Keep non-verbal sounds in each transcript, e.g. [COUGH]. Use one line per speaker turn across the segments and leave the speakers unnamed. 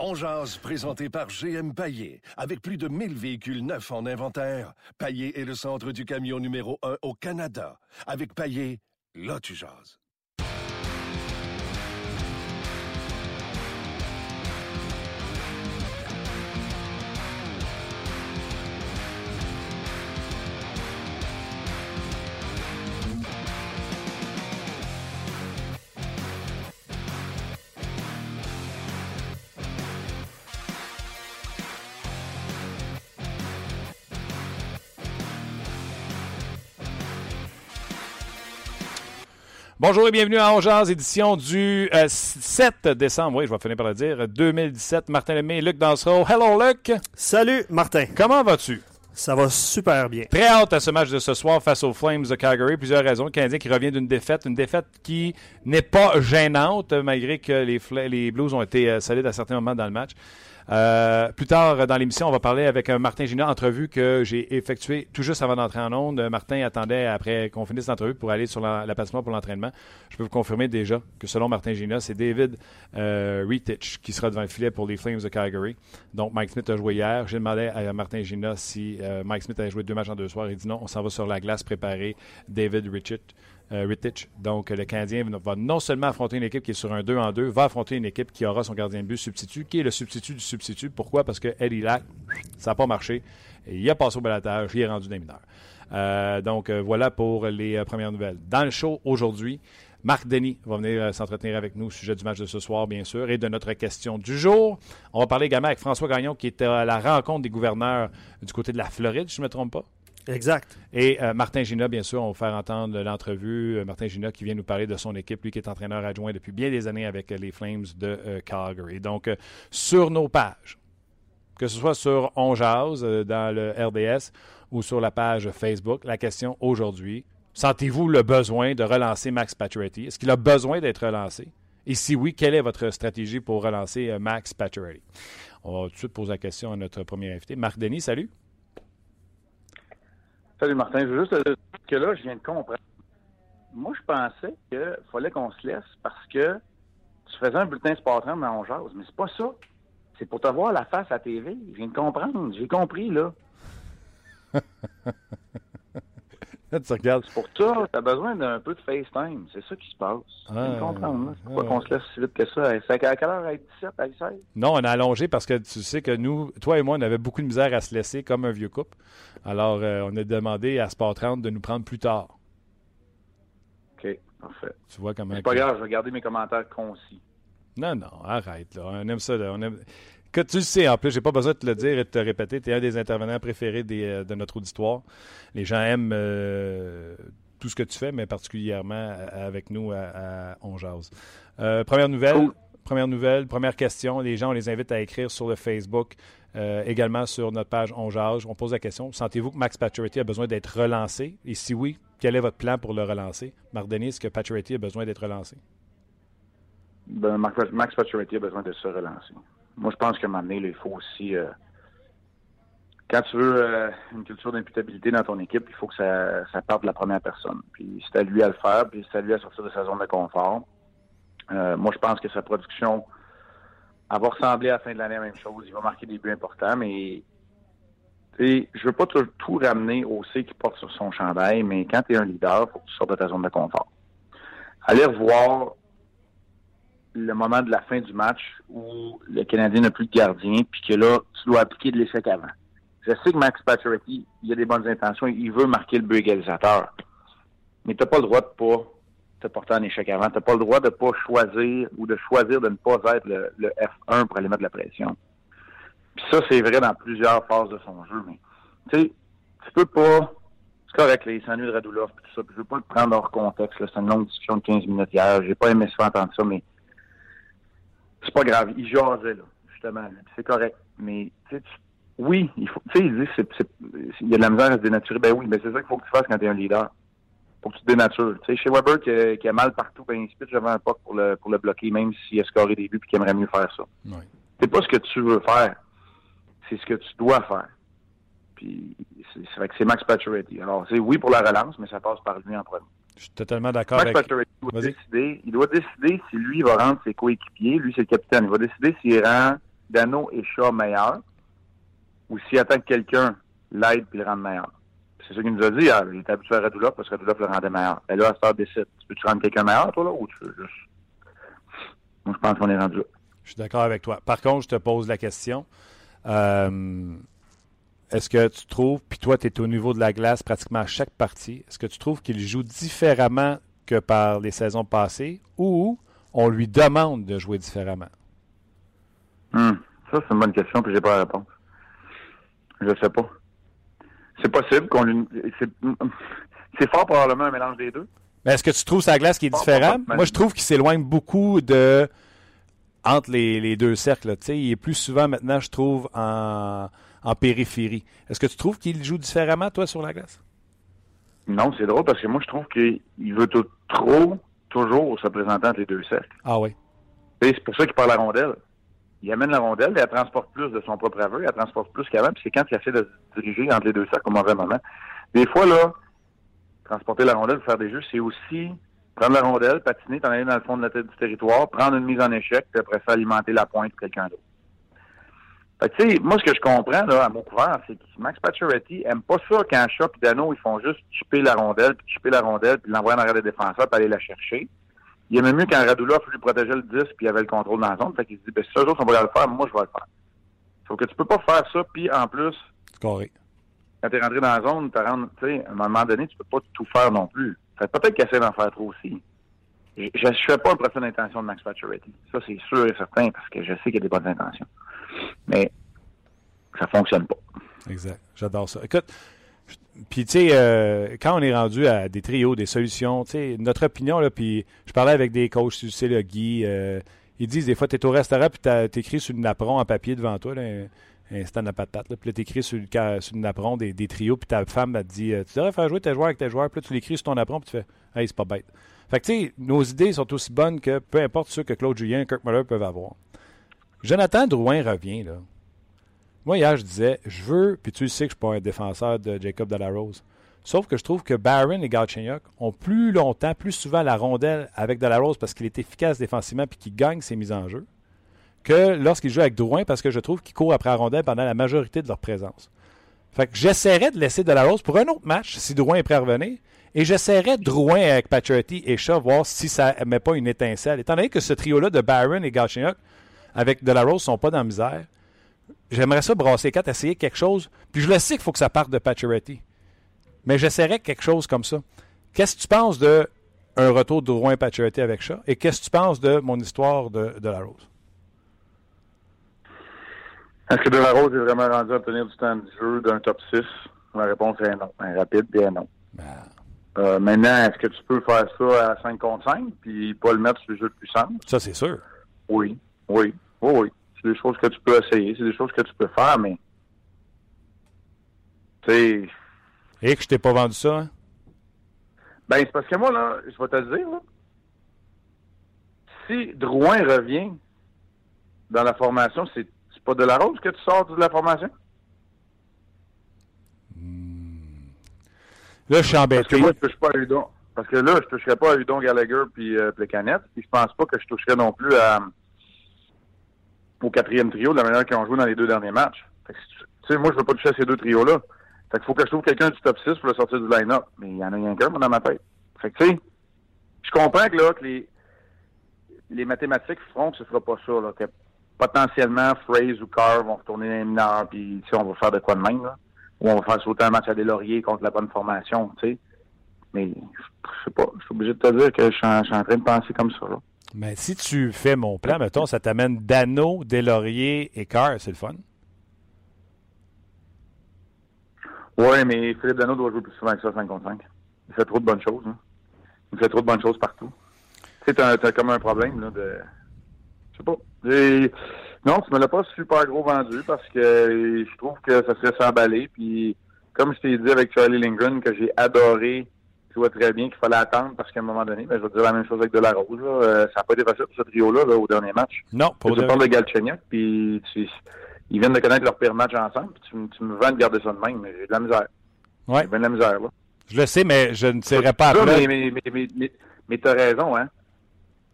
On jase, présenté par GM Paillé. Avec plus de 1000 véhicules neufs en inventaire, Paillé est le centre du camion numéro 1 au Canada. Avec Paillé, là tu jases.
Bonjour et bienvenue à Ongeaz, édition du 7 euh, décembre, oui, je vais finir par le dire, 2017. Martin Lemay, Luc Dansereau. Hello, Luc!
Salut, Martin.
Comment vas-tu?
Ça va super bien.
Très hâte à ce match de ce soir face aux Flames de Calgary. Plusieurs raisons. Le Canadien qui revient d'une défaite, une défaite qui n'est pas gênante, malgré que les, les Blues ont été euh, solides à certains moments dans le match. Euh, plus tard dans l'émission, on va parler avec euh, Martin Gina, entrevue que j'ai effectuée tout juste avant d'entrer en onde. Martin attendait après qu'on finisse l'entrevue pour aller sur la, la pour l'entraînement. Je peux vous confirmer déjà que selon Martin Gina, c'est David euh, qui sera devant le filet pour les Flames de Calgary. Donc Mike Smith a joué hier. J'ai demandé à Martin Gina si euh, Mike Smith allait joué deux matchs en deux soirs. Il dit non, on s'en va sur la glace préparer David Richard. Euh, Donc, le Canadien va non seulement affronter une équipe qui est sur un 2 en 2, va affronter une équipe qui aura son gardien de but substitut, qui est le substitut du substitut. Pourquoi? Parce que Eddie Lack, ça n'a pas marché. Il a passé au balatage, il est rendu des mineurs. Euh, donc, euh, voilà pour les premières nouvelles. Dans le show aujourd'hui, Marc Denis va venir s'entretenir avec nous au sujet du match de ce soir, bien sûr, et de notre question du jour. On va parler également avec François Gagnon, qui était à la rencontre des gouverneurs du côté de la Floride, si je ne me trompe pas.
Exact.
Et euh, Martin Gina, bien sûr, on va faire entendre l'entrevue. Euh, Martin Gina qui vient nous parler de son équipe, lui qui est entraîneur adjoint depuis bien des années avec les Flames de Calgary. Donc, sur nos pages, que ce soit sur On dans le RDS ou sur la page Facebook, la question aujourd'hui, sentez-vous le besoin de relancer Max Pacioretty? Est-ce qu'il a besoin d'être relancé? Et si oui, quelle est votre stratégie pour relancer Max Pacioretty? On va tout de suite poser la question à notre premier invité. Marc Denis, salut.
Salut Martin, je veux juste te dire que là, je viens de comprendre. Moi, je pensais qu'il fallait qu'on se laisse parce que tu faisais un bulletin sport dans on jase, mais c'est pas ça. C'est pour te voir la face à TV. Je viens de comprendre. J'ai compris, là. [LAUGHS] [LAUGHS]
tu regardes.
C'est pour ça, tu as besoin d'un peu de FaceTime. C'est ça qui se passe. je viens de ah, pourquoi qu'on se laisse si vite que ça? C'est à quelle heure? À 17, à 16?
Non, on a allongé parce que tu sais que nous, toi et moi, on avait beaucoup de misère à se laisser comme un vieux couple. Alors, euh, on a demandé à Sport 30 de nous prendre plus tard.
OK, parfait.
Tu vois comment.
C'est pas grave, je vais garder mes commentaires concis.
Non, non, arrête, là. On aime ça, On aime... Que tu le sais, en plus, j'ai pas besoin de te le dire et de te répéter. Tu es un des intervenants préférés euh, de notre auditoire. Les gens aiment euh, tout ce que tu fais, mais particulièrement avec nous à, On première nouvelle. Première nouvelle, première question. Les gens, on les invite à écrire sur le Facebook, également sur notre page On On pose la question sentez-vous que Max Pacioretty a besoin d'être relancé? Et si oui, quel est votre plan pour le relancer? Marc Denis, est-ce que Pacioretty a besoin d'être relancé
ben, Max Pacioretty a besoin de se relancer. Moi, je pense qu'à un moment donné, il faut aussi... Euh, quand tu veux euh, une culture d'imputabilité dans ton équipe, il faut que ça, parte de la première personne. Puis c'est à lui à le faire, puis c'est à lui à sortir de sa zone de confort. Euh, moi, je pense que sa production elle va ressembler à la fin de l'année la même chose. Il va marquer des buts importants, mais et je veux pas tout, ramener au C qui porte sur son chandail, mais quand tu es un leader, faut que tu sortes de ta zone de confort. Aller revoir le moment de la fin du match où le Canadien n'a plus de gardien, puis que là, tu dois appliquer de l'échec avant. Je sais que Max Pacioretty, il a des bonnes intentions, il veut marquer le but égalisateur. Mais tu n'as pas le droit de pas te porter en échec avant. Tu n'as pas le droit de pas choisir ou de choisir de ne pas être le, F1 pour aller mettre de la pression. Puis ça, c'est vrai dans plusieurs phases de son jeu. Mais tu sais, tu peux pas. C'est correct, les s'ennuis de Radulov tout ça. Puis je veux pas le prendre hors contexte. C'est une longue discussion de 15 minutes hier. J'ai pas aimé faire entendre ça, mais c'est pas grave. Il jasait, là, justement. C'est correct. Mais, tu sais, oui, il faut, tu sais, il dit il y a de la misère à se dénaturer. Ben oui, mais c'est ça qu'il faut que tu fasses quand tu es un leader. Faut que tu te dénatures. Tu sais, chez Weber, qui, qui, a mal partout, ben, il j'avais un pote pour le, pour le bloquer, même s'il a scoré des buts et qu'il aimerait mieux faire ça. Oui. C'est pas ce que tu veux faire. C'est ce que tu dois faire. Puis, c'est vrai que c'est Max Pacioretty. Alors, c'est oui pour la relance, mais ça passe par lui en premier.
Je suis totalement d'accord avec...
Il doit, décider, il doit décider si lui va rendre ses coéquipiers. Lui, c'est le capitaine. Il va décider s'il rend Dano et Shaw meilleurs ou s'il attend que quelqu'un l'aide et le rende meilleur. C'est ça qu'il nous a dit hier. Il était habitué à Radulov parce que Radulov le rendait meilleur. Et là, à cette décide. Tu peux-tu rendre quelqu'un meilleur, toi, là, ou tu veux juste... Moi, je pense qu'on est rendu là.
Je suis d'accord avec toi. Par contre, je te pose la question. Euh, est-ce que tu trouves, puis toi, tu es au niveau de la glace pratiquement à chaque partie, est-ce que tu trouves qu'il joue différemment que par les saisons passées ou on lui demande de jouer différemment?
Hmm. Ça, c'est une bonne question, puis j'ai pas la réponse. Je sais pas. C'est possible qu'on lui. C'est fort probablement un mélange des deux.
Mais est-ce que tu trouves sa glace qui est différente? Moi, je trouve qu'il s'éloigne beaucoup de entre les, deux cercles. Il est plus souvent maintenant, je trouve, en, périphérie. Est-ce que tu trouves qu'il joue différemment, toi, sur la glace?
Non, c'est drôle parce que moi, je trouve qu'il veut tout, trop, toujours se présenter entre les deux cercles.
Ah oui.
C'est pour ça qu'il parle la rondelle. Il amène la rondelle, et elle transporte plus de son propre aveu, elle transporte plus qu'avant, puis c'est quand il essaie de se diriger entre les deux cercles au mauvais moment. Des fois, là, transporter la rondelle, faire des jeux, c'est aussi prendre la rondelle, patiner, t'en aller dans le fond de la tête du territoire, prendre une mise en échec, puis après ça, alimenter la pointe de quelqu'un d'autre. Fait tu sais, moi, ce que je comprends, là, à mon couvert, c'est que Max Pacioretty aime pas ça quand Shaw et Dano, ils font juste chipper la rondelle, puis chipper la rondelle, puis l'envoyer en arrière des défenseurs, puis aller la chercher. Il aimait mieux quand Radulov lui protégeait le 10, puis il avait le contrôle dans la zone. Fait qu'il se dit, ben, si ça jour, on va le faire, moi, je vais le faire. Sauf que tu peux pas faire ça, puis en plus,
Correct.
quand t'es rentré dans la zone, tu sais, à un moment donné, tu peux pas tout faire non plus. Fait peut-être qu'il essaie d'en faire trop aussi. Je ne fais pas un procès d'intention de Max Pacioretty. Ça, c'est sûr et certain, parce que je sais qu'il y a des bonnes intentions. Mais ça fonctionne pas.
Exact. J'adore ça. Écoute, puis tu sais, euh, quand on est rendu à des trios, des solutions, tu sais, notre opinion, là, puis je parlais avec des coachs, tu sais, le Guy, euh, ils disent des fois, tu es au restaurant, puis tu écrit sur une napperon en papier devant toi, là, un, stand à patate, là, puis là, tu écris sur, sur une napperon des, des trios, puis ta femme, elle te dit, euh, tu devrais faire jouer tes joueurs avec tes joueurs, puis là, tu l'écris sur ton napperon, puis tu fais, hey, c'est pas bête. Fait que, tu sais, nos idées sont aussi bonnes que peu importe ceux que Claude Julien et Kirk Muller peuvent avoir. Jonathan Drouin revient, là. Moi, hier, je disais, je veux, puis tu sais que je ne suis pas un défenseur de Jacob Delarose. Sauf que je trouve que Barron et Galchenyuk ont plus longtemps, plus souvent la rondelle avec Delarose parce qu'il est efficace défensivement puis qu'il gagne ses mises en jeu que lorsqu'il joue avec Drouin parce que je trouve qu'il court après la rondelle pendant la majorité de leur présence. Fait que j'essaierais de laisser Delarose pour un autre match si Drouin est prêt à revenir et j'essaierais Drouin avec Paturity et Shaw voir si ça ne met pas une étincelle. Étant donné que ce trio-là de Barron et Galchenyuk avec Delarose ne sont pas dans la misère, J'aimerais ça brasser quatre, essayer quelque chose. Puis je le sais qu'il faut que ça parte de Pacioretty. Mais j'essaierais quelque chose comme ça. Qu'est-ce que tu penses de un retour de Rouen Pacioretty avec ça? Et qu'est-ce que tu penses de mon histoire de, de la Rose?
Est-ce que De La Rose est vraiment rendu à obtenir du temps de jeu d'un top 6? La réponse est non. Un rapide, bien non. Ben. Euh, maintenant, est-ce que tu peux faire ça à 5 contre 5 puis pas le mettre sur le jeu de puissance?
Ça, c'est sûr.
Oui, oui, oui, oui. C'est des choses que tu peux essayer, c'est des choses que tu peux faire, mais. Tu sais.
Et que je t'ai pas vendu ça, hein?
Ben, c'est parce que moi, là, je vais te le dire, là. Si Drouin revient dans la formation, c'est pas de la rose que tu sors de la formation?
Là, je suis embêté.
Parce que moi, je touche pas à Udon. Parce que là, je toucherais pas à Udon Gallagher puis euh, Plecanet. Puis je pense pas que je toucherais non plus à au quatrième trio de la manière qu'ils ont joué dans les deux derniers matchs. Tu sais, moi, je veux pas toucher à ces deux trios-là. Fait qu'il faut que je trouve quelqu'un du top 6 pour le sortir du line-up. Mais il y en a rien qu'un, dans ma tête. Fait que, tu sais, je comprends que là, que les, les mathématiques feront que ce sera pas ça, là, que potentiellement Fraze ou Carr vont retourner dans les mineurs, puis on va faire de quoi de même, là. Ou on va faire sauter un match à des lauriers contre la bonne formation, tu sais. Mais, je sais pas, je suis obligé de te dire que je suis en, train de penser comme ça, là.
Mais si tu fais mon plan, mettons, ça t'amène Dano, Delaurier et Carr, c'est le fun.
Oui, mais Philippe Dano doit jouer plus souvent que ça, 5 contre 5. Il fait trop de bonnes choses. Hein. Il fait trop de bonnes choses partout. Tu sais, t'as comme un problème, là, de... Je sais pas. Non, tu me l'as pas super gros vendu parce que je trouve que ça serait s'emballer. Puis, comme je t'ai dit avec Charlie Lindgren, que j'ai adoré vois très bien qu'il fallait attendre parce qu'à un moment donné, ben, je vais dire la même chose avec De La Rose. Euh, ça n'a pas été facile pour ce trio-là au dernier match.
Non,
pour Je parle de Galchenyuk, puis ils viennent de connaître leur pire match ensemble, puis tu, me vends de garder ça de même, mais j'ai de la misère.
Ouais.
J'ai bien de la misère, là.
Je le sais, mais je ne tirerai pas à
Mais, mais, mais, mais, mais tu as raison, hein.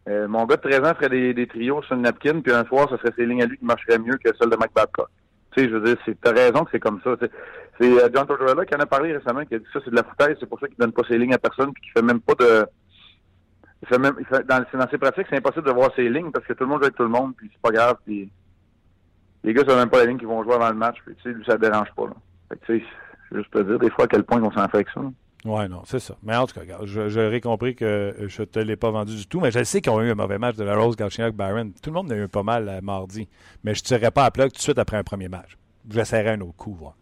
Euh, mon gars de 13 ans ferait des, des trios sur une napkin, puis un soir, ce serait ses lignes à lui qui marcheraient mieux que celles de Mike Babcock. Tu sais, je veux dire, c'est, t'as raison que c'est comme ça. C'est euh, John Tortorella qui en a parlé récemment, qui a dit ça, c'est de la foutaise, c'est pour ça qu'il donne pas ses lignes à personne, puis qu'il fait même pas de... Il fait même, dans, ses pratiques, c'est impossible de voir ses lignes, parce que tout le monde joue avec tout le monde, puis c'est pas grave, puis les gars savent même pas la ligne qu'ils vont jouer avant le match, puis tu sais, lui, ça dérange pas, là. Fait que, tu sais, juste te dire des fois à quel point on s'en fait avec ça.
Oui, non, c'est ça. Mais en tout cas, j'aurais compris que je ne te l'ai pas vendu du tout, mais je sais qu'ils ont eu un mauvais match de la Rose, Galchenyuk, Byron. Tout le monde a eu pas mal euh, mardi. Mais je ne tirerais pas à plat tout de suite après un premier match. J'essaierais un autre coup, voir.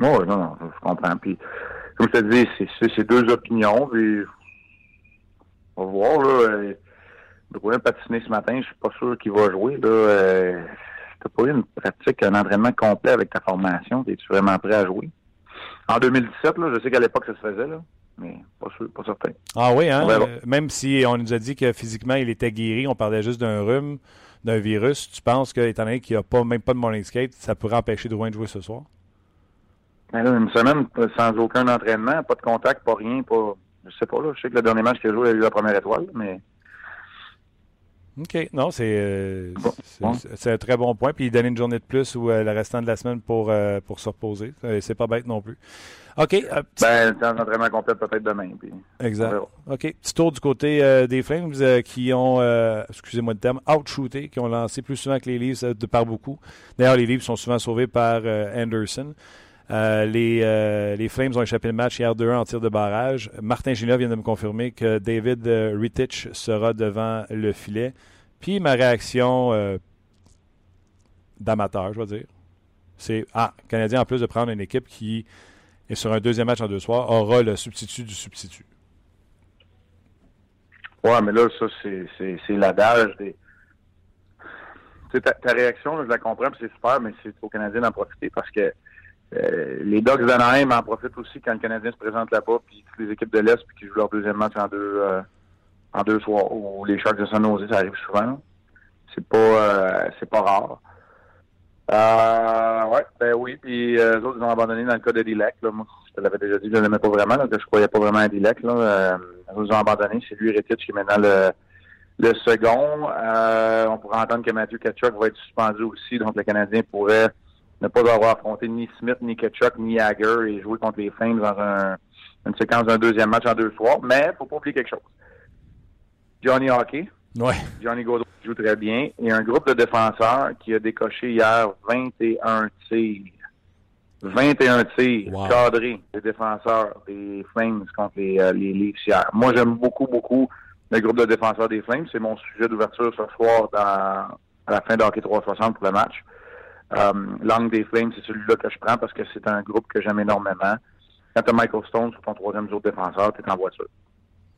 Non, non, je comprends. Puis, comme je te dis, c'est deux opinions. Puis, on va voir, là. Bruin patiné ce matin, je suis pas sûr qu'il va jouer, là. Euh, tu pas eu une pratique, un entraînement complet avec ta formation? Es-tu vraiment prêt à jouer? En 2017, là, je sais qu'à l'époque, ça se faisait, là, mais pas sûr, pas certain.
Ah oui, hein? Euh, même si on nous a dit que physiquement, il était guéri, on parlait juste d'un rhume, d'un virus, tu penses que, étant donné qu'il n'y a pas, même pas de morning skate, ça pourrait empêcher Drouin de jouer ce soir?
Ben là, une semaine sans aucun entraînement, pas de contact, pas rien, pas. Je sais pas, là. Je sais que le dernier match qu'il a joué, il a eu la première étoile, mais.
OK. Non, c'est euh, c'est un très bon point. Puis donner une journée de plus ou euh, le restant de la semaine pour, euh, pour se reposer. C'est pas bête non plus. OK.
ben, un entraînement complet peut-être demain. Puis
exact. OK. Petit tour du côté des Flames qui ont, excusez-moi le terme, outshooté, qui ont lancé plus souvent que les Leafs de par beaucoup. D'ailleurs, les Leafs sont souvent sauvés par Anderson. Les, les, Flames ont échappé le match hier 2-1 en tir de barrage. Martin Gina vient de me confirmer que David Rittich sera devant le filet. Puis ma réaction euh, d'amateur, je vais dire, c'est Ah, Canadien, en plus de prendre une équipe qui est sur un deuxième match en deux soirs, aura le substitut du substitut.
Ouais, mais là, ça, c'est l'adage des. Ta, ta, réaction, je la comprends, c'est super, mais c'est au Canadien d'en profiter parce que euh, les Dogs d'Anaheim en profitent aussi quand le Canadien se présente là-bas, puis toutes les équipes de l'Est, puis qui jouent leur deuxième match en deux, euh, en deux soirs. Ou les Sharks de San Jose, ça arrive souvent. C'est pas euh, c'est pas rare. Euh, ouais, ben oui, puis euh, eux autres, ils ont abandonné dans le cas de Dilek. Là. Moi, je te l'avais déjà dit, je ne l'aimais pas vraiment, là, que je croyais pas vraiment à Dilek. Là. Euh, ils ont abandonné. C'est lui, Retich, qui est maintenant le, le second. Euh, on pourrait entendre que Matthew Ketchuk va être suspendu aussi, donc le Canadien pourrait ne pas avoir affronté ni Smith, ni Ketchuk, ni Hager et jouer contre les Flames dans un, une séquence d'un deuxième match en deux soirs. Mais faut pas oublier quelque chose. Johnny Hockey.
Ouais.
Johnny Gaudreau joue très bien. Et un groupe de défenseurs qui a décoché hier 21 tirs. 21 tirs cadrés des défenseurs des Flames contre les, euh, les Leafs hier. Moi, j'aime beaucoup, beaucoup le groupe de défenseurs des Flames. C'est mon sujet d'ouverture ce soir dans, à la fin d'Hockey 360 pour le match. L'angle des Flames, c'est celui-là que je prends parce que c'est un groupe que j'aime énormément. Quand tu as Michael Stone sur ton troisième jour de défenseur, tu es en voiture.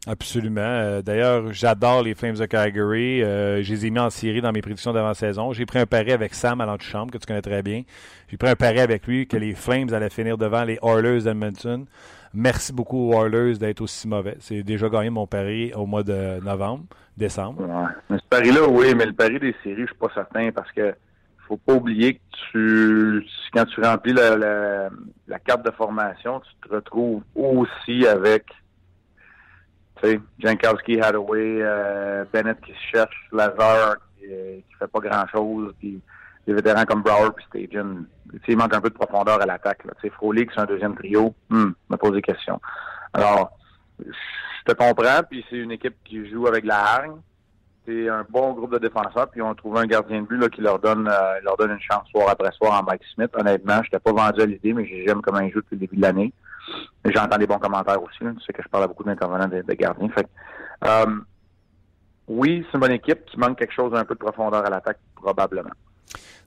Absolument. Euh, d'ailleurs, j'adore les Flames de Calgary. Euh, je les ai mis en série dans mes prédictions d'avant-saison. J'ai pris un pari avec Sam à l'antichambre, que tu connais très bien. J'ai pris un pari avec lui que les Flames allaient finir devant les Oilers d'Edmonton. Merci beaucoup aux Oilers d'être aussi mauvais. C'est déjà gagné mon pari au mois de novembre, décembre.
Ouais. Mais ce pari-là, oui, mais le pari des séries, je suis pas certain parce que faut pas oublier que tu quand tu remplis la, la, la carte de formation, tu te retrouves aussi avec Jankowski, Hadaway, euh, Bennett qui se cherche, Lazar qui, euh, qui fait pas grand-chose, puis des vétérans comme Brower puis Stajan. Il manque un peu de profondeur à l'attaque. Tu sais, Frolic, c'est un deuxième trio. Hmm, me pose des questions. Alors, je te comprends, puis c'est une équipe qui joue avec la hargne. C'est un bon groupe de défenseurs, puis on a trouvé un gardien de but là, qui leur donne euh, leur donne une chance soir après soir en Mike Smith. Honnêtement, je n'étais pas vendu à l'idée, mais j'aime comment il joue depuis le début de l'année. J'entends des bons commentaires aussi. Tu sais que je parle à beaucoup d'intervenants de, gardiens. Fait euh, oui, c'est une bonne équipe qui manque quelque chose d'un peu de profondeur à l'attaque, probablement.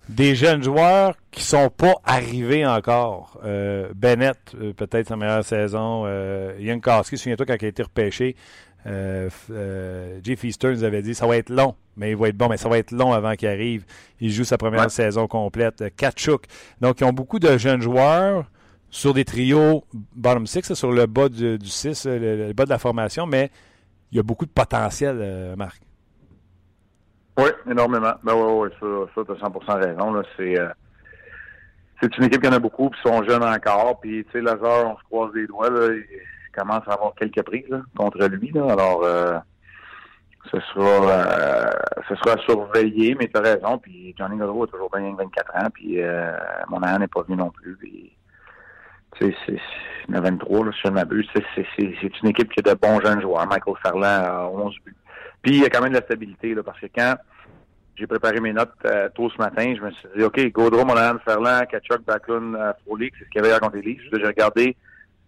Des jeunes joueurs qui sont pas arrivés encore. Euh, Bennett, peut-être sa meilleure saison. Euh, Jankowski, souviens-toi quand il a été repêché, euh, Jeff Easter nous avait dit ça va être long, mais il va être bon, mais ça va être long avant qu'il arrive. Il joue sa première saison complète. Kachuk. Donc, ils ont beaucoup de jeunes joueurs sur des trios bottom six, sur le bas du, 6, le, bas de la formation, mais il y a beaucoup de potentiel, euh, Marc.
Oui, énormément. Ben oui, oui, ça, ça tu as 100% raison. C'est, euh, c'est une équipe qui en a beaucoup, puis sont jeunes encore. Puis, tu sais, Lazare, on se croise les doigts, là, commence à avoir quelques prises contre lui. Là. Alors, euh, ce sera, euh, ce sera surveillé, mais tu as raison. Puis Johnny Gaudreau a toujours bien 24 ans, puis euh, Monahan n'est pas venu non plus. Puis, c'est, il a 23, là, si je ne m'abuse. C'est, c'est, c'est une équipe qui a de bons jeunes joueurs. Michael Ferland a 11 buts. Puis il y a quand même de la stabilité, là, parce que quand j'ai préparé mes notes euh, tôt ce matin, je me suis dit, OK, Gaudreau, Monahan, Ferland, Kachuk, Backlund, euh, Frolic, c'est ce qu'il y avait contre les. J'ai regardé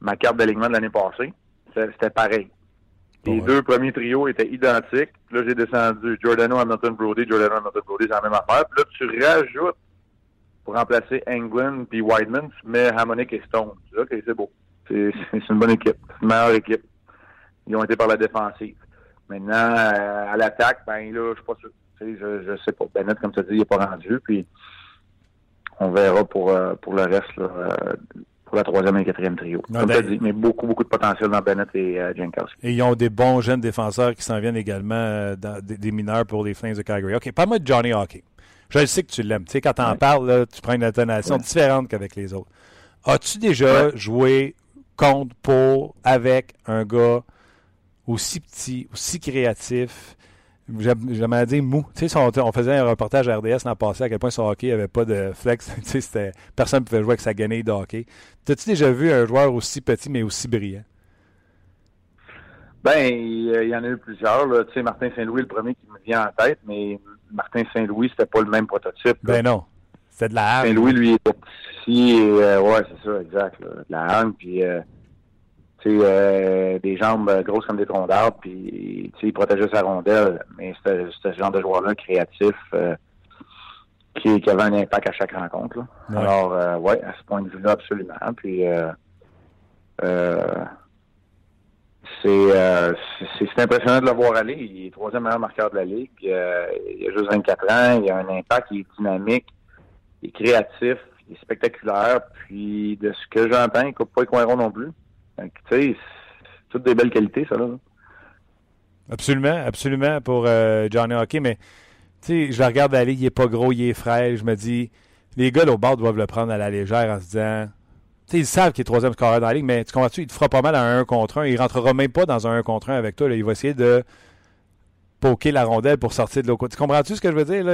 ma carte d'alignement de l'année passée. C'était pareil. Les deux premiers trios étaient identiques. Là, j'ai descendu Giordano, Hamilton, Brody. Giordano, Hamilton, Brody, c'est la même affaire. Puis là, tu rajoutes pour remplacer England puis Whiteman, tu mets Harmonic et Stone. Tu dis, OK, c'est beau. [LAUGHS] C'est une bonne équipe. C'est une meilleure équipe. Ils ont été par la défensive. Maintenant, euh, à l'attaque, ben là, je suis pas sûr. Je, je sais pas. Bennett, comme tu dit, il n'est pas rendu. Puis on verra pour, euh, pour le reste là, euh, pour la troisième et quatrième trio. Comme tu as dit, mais beaucoup, beaucoup de potentiel dans Bennett et euh, Jankowski.
Et ils ont des bons jeunes défenseurs qui s'en viennent également euh, dans, des, des, mineurs pour les Flames de Calgary. OK, parle-moi de Johnny Hockey. Je sais que tu l'aimes. Tu sais, quand tu en ouais. parles, là, tu prends une intonation ouais. différente qu'avec les autres. As-tu déjà ouais. joué contre, pour, avec un gars aussi petit, aussi créatif, j'aimerais dire mou. Tu sais, on, on, faisait un reportage à RDS l'an passé à quel point son hockey avait pas de flex. [LAUGHS] tu sais, personne ne pouvait jouer avec sa guenille de hockey. T'as-tu déjà vu un joueur aussi petit mais aussi brillant?
Ben, il y en a eu plusieurs. Là. Tu sais, Martin Saint-Louis, le premier qui me vient en tête, mais Martin Saint-Louis, c'était pas le même prototype.
Ben non. C'était de la hargne.
Saint-Louis, lui, était petit. Et, euh, ouais, c'est ça, exact. Là. De la hargne, puis... Euh, euh, des jambes grosses comme des troncs d'arbre, puis il protégeait sa rondelle, mais c'était ce genre de joueur-là créatif euh, qui, qui, avait un impact à chaque rencontre. Là. Ouais. Alors, euh, ouais, à ce point de vue-là, absolument. Puis c'est impressionnant de le voir aller. Il est troisième meilleur marqueur de la Ligue. il a juste 24 ans, il a un impact, il est dynamique, il est créatif, il est spectaculaire. Puis de ce que j'entends, il ne coupe pas les coins ronds non plus. Tu sais, toutes des belles qualités, ça, là.
Absolument, absolument pour euh, Johnny Hockey, mais tu sais, je le regarde aller, il est pas gros, il est frais. Je me dis, les gars au bord doivent le prendre à la légère en se disant, tu sais, ils savent qu'il est troisième scoreur dans la ligue, mais tu comprends-tu, il te fera pas mal à un 1 contre 1. Il rentrera même pas dans un 1 contre 1 avec toi. Là. Il va essayer de poker la rondelle pour sortir de l'autre côté. Tu comprends-tu ce que je veux dire? Là?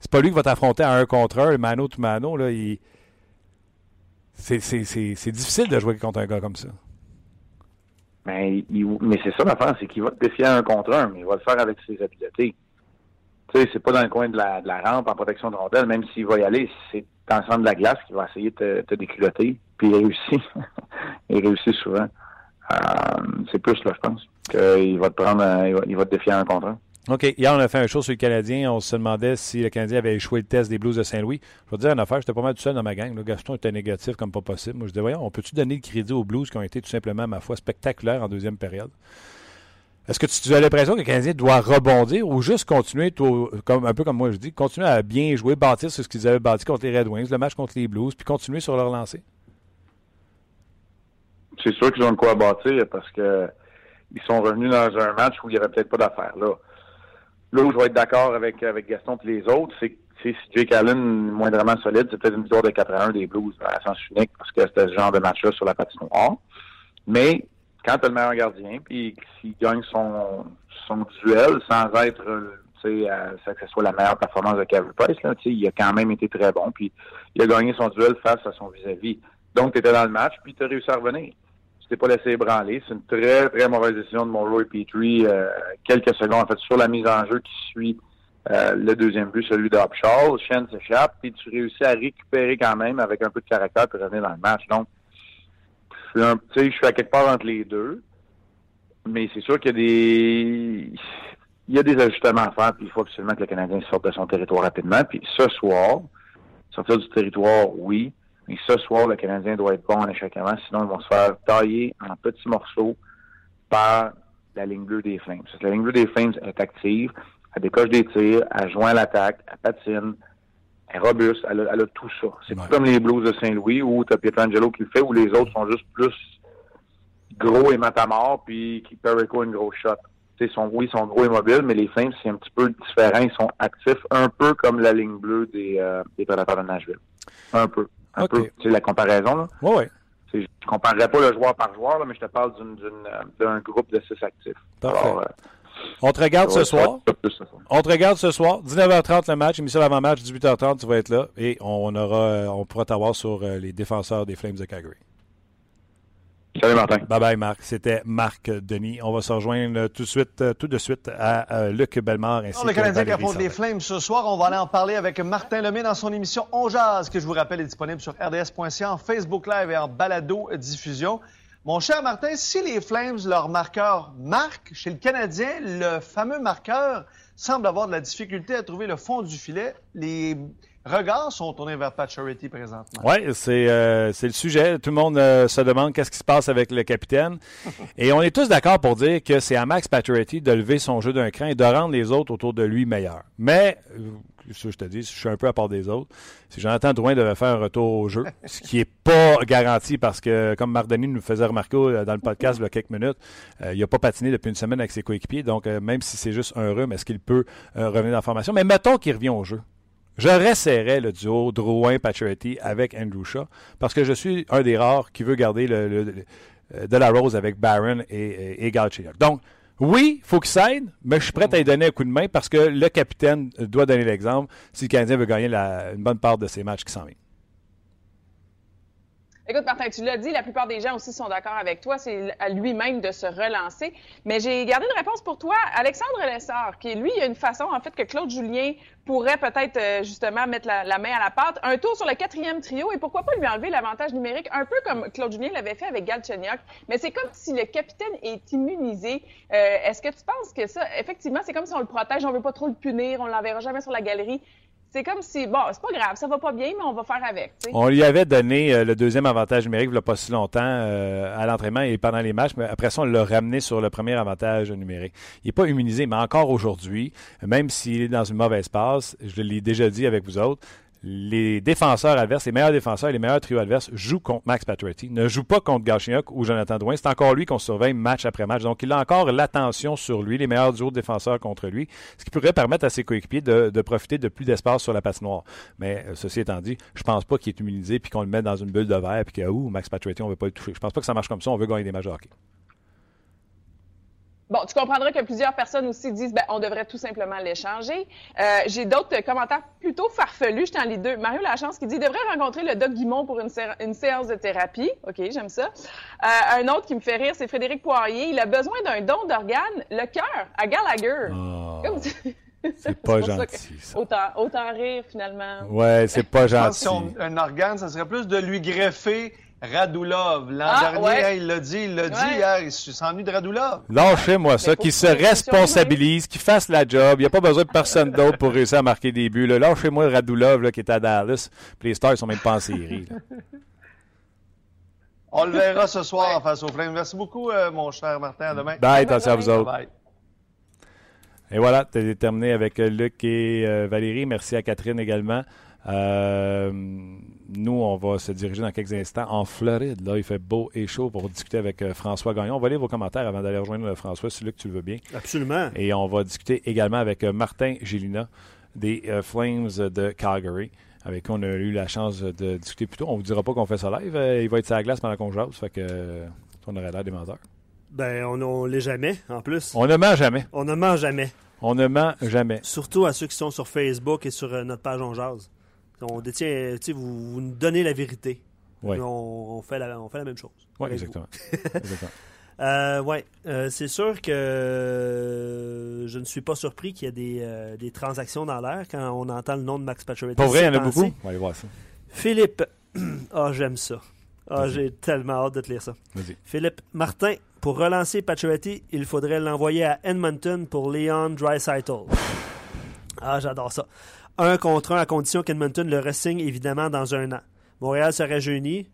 C'est pas lui qui va t'affronter à un contre 1, mano to mano. Là. Il c'est difficile de jouer contre un gars comme ça.
Mais, il, mais c'est ça l'affaire, c'est qu'il va te défier un contre un, mais il va le faire avec ses habiletés. Tu sais, c'est pas dans le coin de la, de la rampe en protection de rondelle, même s'il va y aller, c'est dans le centre de la glace qu'il va essayer de te, te puis il réussit. [LAUGHS] il réussit souvent. Euh, c'est plus là, je pense, qu'il va te prendre, il va, il va te défier un contre un.
OK. Hier, on a fait un show sur le Canadien. On se demandait si le Canadien avait échoué le test des Blues de Saint-Louis. Je vais te dire une affaire, j'étais pas mal tout seul dans ma gang. Le Gaston était négatif comme pas possible. Moi, je disais, voyons, on peut-tu donner le crédit aux Blues qui ont été tout simplement, ma foi, spectaculaires en deuxième période? Est-ce que tu as l'impression que le Canadien doit rebondir ou juste continuer, comme, un peu comme moi je dis, continuer à bien jouer, bâtir sur ce qu'ils avaient bâti contre les Red Wings, le match contre les Blues, puis continuer sur leur lancée?
C'est sûr qu'ils ont de quoi bâtir parce que ils sont revenus dans un match où il n'y avait peut-être pas d'affaires là. Là où je vais être d'accord avec, avec Gaston et les autres, c'est que si Jake Allen moindrement solide, c'est peut-être une victoire de 4 à 1 des Blues à sens unique parce que c'était ce genre de match-là sur la patinoire. Mais quand tu as le meilleur gardien, puis s'il gagne son, son duel sans être euh, que ce soit la meilleure performance de Kevin Price, là, il a quand même été très bon, puis il a gagné son duel face à son vis-à-vis. Donc, tu étais dans le match, puis tu as réussi à revenir t'es pas laissé ébranler. C'est une très, très mauvaise décision de Monroe et Petrie. Euh, quelques secondes, en fait, sur la mise en jeu qui suit euh, le deuxième but, celui d'Upshaw. Shen s'échappe, puis tu réussis à récupérer quand même avec un peu de caractère pour revenir dans le match. Donc, tu sais, je suis à quelque part entre les deux. Mais c'est sûr qu'il y a des il y a des ajustements à faire, puis il faut absolument que le Canadien sorte de son territoire rapidement. Puis ce soir, sortir du territoire, oui, mais ce soir, le Canadien doit être bon en échec avant, sinon ils vont se faire tailler en petits morceaux par la ligne bleue des Flames. Parce que la ligne bleue des Flames est active, elle décoche des tirs, elle joint l'attaque, elle patine, elle est robuste, elle a, elle a tout ça. C'est ouais. comme les Blues de Saint-Louis où tu as Pietrangelo qui le fait, où les autres sont juste plus gros et matamor, puis qui Perico une grosse shot. Ils sont, oui, ils sont gros et mobiles, mais les Flames, c'est un petit peu différent. Ils sont actifs, un peu comme la ligne bleue des, euh, des Prédateurs de Nashville. Un peu un okay. peu. Tu sais, la comparaison, là. Je ne comparerai pas le joueur par joueur, là, mais je te parle d'un groupe de six actifs.
Parfait. Alors, euh, On te regarde ce soir. On te regarde ce soir. 19h30 le match, émission avant-match, 18h30, tu vas être là. Et on aura, euh, on pourra t'avoir sur euh, les défenseurs des Flames de Calgary.
Salut, Martin.
Bye bye, Marc. C'était Marc Denis. On va se rejoindre tout de suite, euh, tout de suite à euh, Luc Bellemare ainsi
le
que
Canadien qui affronte les. Flames ce soir, on va aller en parler avec Martin Lemay dans son émission On Jazz, que je vous rappelle est disponible sur rds.ca, en Facebook Live et en balado diffusion. Mon cher Martin, si les Flames, leur marqueur marque, chez le Canadien, le fameux marqueur semble avoir de la difficulté à trouver le fond du filet. Les regards sont tournés vers Pacioretty présentement.
Oui, c'est euh, c'est le sujet. Tout le monde euh, se demande qu'est-ce qui se passe avec le capitaine. [LAUGHS] Et on est tous d'accord pour dire que c'est à Max Pacioretty de lever son jeu d'un cran et de rendre les autres autour de lui meilleurs. Mais, euh, ça je te dis, je suis un peu à part des autres. Si Jonathan Drouin devait faire un retour au jeu, [LAUGHS] ce qui est pas garanti parce que, comme Mardoni nous faisait remarquer dans le podcast il y a quelques minutes, euh, il n'a pas patiné depuis une semaine avec ses coéquipiers. Donc, même si c'est juste un rhume, est-ce qu'il peut revenir dans la formation? Mais mettons qu'il revient au jeu. Je resserrais le duo Drouin-Pacioretty avec Andrew Shaw parce que je suis un des rares qui veut garder le, euh, de la rose avec Barron et, et. Donc, oui, il faut qu'il s'aide, mais je suis prêt à lui donner un coup de main parce que le capitaine doit donner l'exemple si le Canadien veut gagner une bonne part de ses matchs qui s'en viennent.
Écoute, Martin, tu l'as dit, la plupart des gens aussi sont d'accord avec toi. C'est à lui-même de se relancer. Mais j'ai gardé une réponse pour toi. Alexandre Lessard, qui lui, il a une façon, en fait, que Claude Julien pourrait peut-être euh, justement mettre la, main à la pâte. Un tour sur le quatrième trio et pourquoi pas lui enlever l'avantage numérique, un peu comme Claude Julien l'avait fait avec Galchenyuk. Mais c'est comme si le capitaine est immunisé. Euh, Est-ce que tu penses que ça, effectivement, c'est comme si on le protège, on veut pas trop le punir, on l'enverra jamais sur la galerie. C'est comme si, bon, c'est pas grave, ça va pas bien, mais on va faire avec.
On lui avait donné euh, le deuxième avantage numérique il a pas si longtemps euh, à l'entraînement et pendant les matchs, mais après ça, on l'a ramené sur le premier avantage numérique. Il n'est pas immunisé, mais encore aujourd'hui, même s'il est dans une mauvaise passe, je l'ai déjà dit avec vous autres, les défenseurs adverses, les meilleurs défenseurs les meilleurs trios adverses jouent contre Max Pacioretty, ne jouent pas contre Galchenyuk ou Jonathan Drouin. C'est encore lui qu'on surveille match après match. Donc, il a encore l'attention sur lui, les meilleurs duos de défenseurs contre lui, ce qui pourrait permettre à ses coéquipiers de, profiter de plus d'espace sur la patinoire. Mais euh, ceci étant dit, je pense pas qu'il est immunisé puis qu'on le met dans une bulle de verre puis que ouh, Max Pacioretty, on veut pas le toucher. Je pense pas que ça marche comme ça. On veut gagner des matchs hockey.
Bon, tu comprendras que plusieurs personnes aussi disent ben, on devrait tout simplement l'échanger. Euh, J'ai d'autres commentaires plutôt farfelus. J'étais en les deux. Mario Lachance qui dit devrait rencontrer le doc Guimont pour une, sé- une séance de thérapie. OK, j'aime ça. Euh, un autre qui me fait rire, c'est Frédéric Poirier. Il a besoin d'un don d'organes, le cœur, à Gallagher.
Oh,
Comme tu-
c'est pas
ça
gentil, ça.
Autant, autant rire, finalement.
Ouais, c'est pas
Je
gentil.
si on- un organe, ça serait plus de lui greffer Radulov. L'an
Ah,
dernier,
ouais.
hein, il l'a dit, il l'a dit hier, il s'ennuie de Radulov.
Lâchez-moi ça, qu'il se responsabilise, qu'il fasse la job. Il n'y a pas besoin de personne d'autre pour réussir à marquer des buts. Lâchez-moi Radulov là, qui est à Dallas. Puis les Stars sont même pas en série. là.
On le verra ce soir face aux Flames. Merci beaucoup, euh, mon cher Martin. À demain.
Bye, attention à vous autres.
Bye.
Et voilà, tu terminé avec euh, Luc et euh, Valérie. Merci à Catherine également. Euh, nous, on va se diriger dans quelques instants en Floride. Là, il fait beau et chaud pour discuter avec euh, François Gagnon. On va lire vos commentaires avant d'aller rejoindre euh, François, si Luc, tu le veux bien.
Absolument.
Et on va discuter également avec euh, Martin Gélina des Flames de Calgary, avec qui on a eu la chance de discuter plus tôt. On vous dira pas qu'on fait ça live. Il va être sur la glace pendant qu'on jase. Fait que on aurait l'air des menteurs.
Ben, on on l'est jamais, en plus.
On ne ment jamais.
On ne ment jamais.
On ne ment jamais.
Surtout à ceux qui sont sur Facebook et sur notre page On Jase. On détient, tu sais, vous, vous nous donnez la vérité.
Oui,
On, on fait la, on fait la même chose. vous.
exactement. [LAUGHS] exactement.
Euh, ouais, euh, c'est sûr que euh, je ne suis pas surpris qu'il y ait des, des transactions dans l'air quand on entend le nom de Max Pacioretty.
Pour vrai, il y en a beaucoup. On va aller voir ça.
Philippe, [CLEARS THROAT] ah j'aime ça. Ah j'ai tellement hâte de te lire ça.
Vas-y.
Philippe Martin, pour relancer Pacioretty, il faudrait l'envoyer à Edmonton pour Leon Dreisaitl. Ah j'adore ça. Un contre un à condition qu'Edmonton le ressigne évidemment dans un an. Montréal serait jeuni.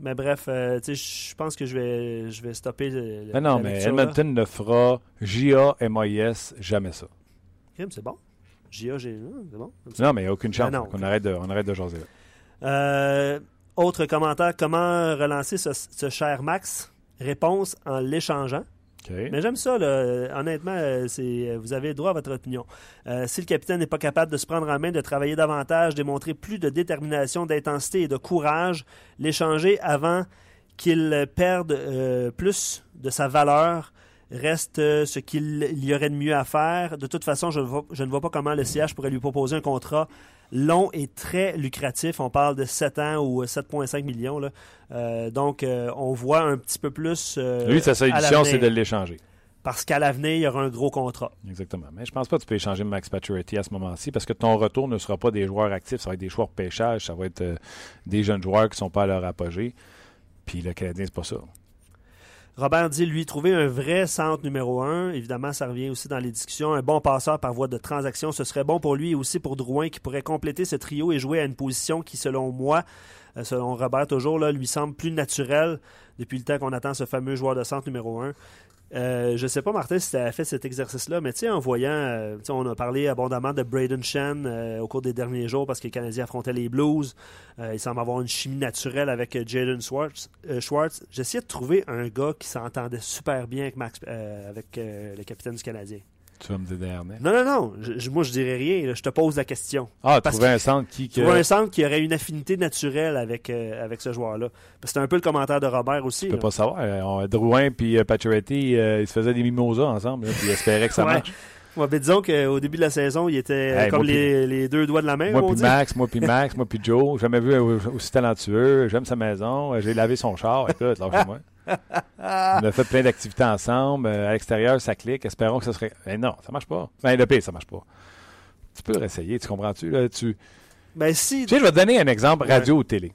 Mais bref, euh, je pense que je vais, je vais stopper. le-
Mais non, mais
là.
Edmonton ne fera J-A-M-I-S jamais ça.
C'est bon. JA, C'est bon.
Non, mais il n'y a aucune chance.
Ah non.
on, arrête de, on arrête de jaser là.
Euh, autre commentaire, comment relancer ce, ce cher Max? Réponse en l'échangeant. Mais j'aime ça, là. honnêtement, euh, c'est, vous avez droit à votre opinion. Euh, si le capitaine n'est pas capable de se prendre en main, de travailler davantage, démontrer plus de détermination, d'intensité et de courage, l'échanger avant qu'il perde euh, plus de sa valeur Reste euh, ce qu'il il y aurait de mieux à faire. De toute façon, je, je ne vois pas comment le CH pourrait lui proposer un contrat long et très lucratif. On parle de 7 ans ou 7,5 millions. là. Euh, donc, euh, on voit un petit peu plus. euh,
Lui, sa solution, c'est de l'échanger.
Parce qu'à l'avenir, il y aura un gros contrat.
Exactement. Mais je pense pas que tu peux échanger Max Pacioretty à ce moment-ci parce que ton retour ne sera pas des joueurs actifs, ça va être des joueurs de pêchage, ça va être des jeunes joueurs qui sont pas à leur apogée. Puis le Canadien, c'est pas ça.
Robert dit, lui, trouver un vrai centre numéro un. Évidemment, ça revient aussi dans les discussions. Un bon passeur par voie de transaction, ce serait bon pour lui et aussi pour Drouin qui pourrait compléter ce trio et jouer à une position qui, selon moi, euh, selon Robert toujours, lui semble plus naturelle depuis le temps qu'on attend ce fameux joueur de centre numéro un. Euh, je sais pas, Martin, si tu as fait cet exercice-là, mais tu sais, en voyant, euh, on a parlé abondamment de Braden Shen euh, au cours des derniers jours parce que les Canadiens affrontaient les Blues. Euh, il semble avoir une chimie naturelle avec Jaden Schwartz. Schwartz. J'essayais de trouver un gars qui s'entendait super bien avec, Max, avec le capitaine du Canadien.
Tu vas me dire.
Non, non, non. je- moi, je dirais rien. là. Je te pose la question.
Ah,
Parce
trouver
que-
un centre qui. que-
Trouver un centre qui aurait une affinité naturelle avec, euh, avec ce joueur-là. Parce que C'était un peu le commentaire de Robert aussi.
Tu peux
là.
pas savoir. Euh, Drouin puis euh, Pacioretty, euh, ils se faisaient des mimosas ensemble, là, puis ils espéraient que ça
Ouais.
marche.
Ouais, ben, disons qu'au début de la saison, il était
Hey,
comme les, les deux doigts de la main.
Moi puis. Max, moi puis Max, [LAUGHS] moi puis Joe. Jamais vu aussi talentueux. J'aime sa maison. J'ai lavé son char. Écoute, lâche-moi. On a fait plein d'activités ensemble. Euh, À l'extérieur, ça clique. Espérons que ça serait. Mais non, ça marche pas. Ben, le pire, ça marche pas. Tu peux réessayer, tu comprends-tu? Là, tu...
Ben, si.
tu sais, je vais te donner un exemple radio ou télé.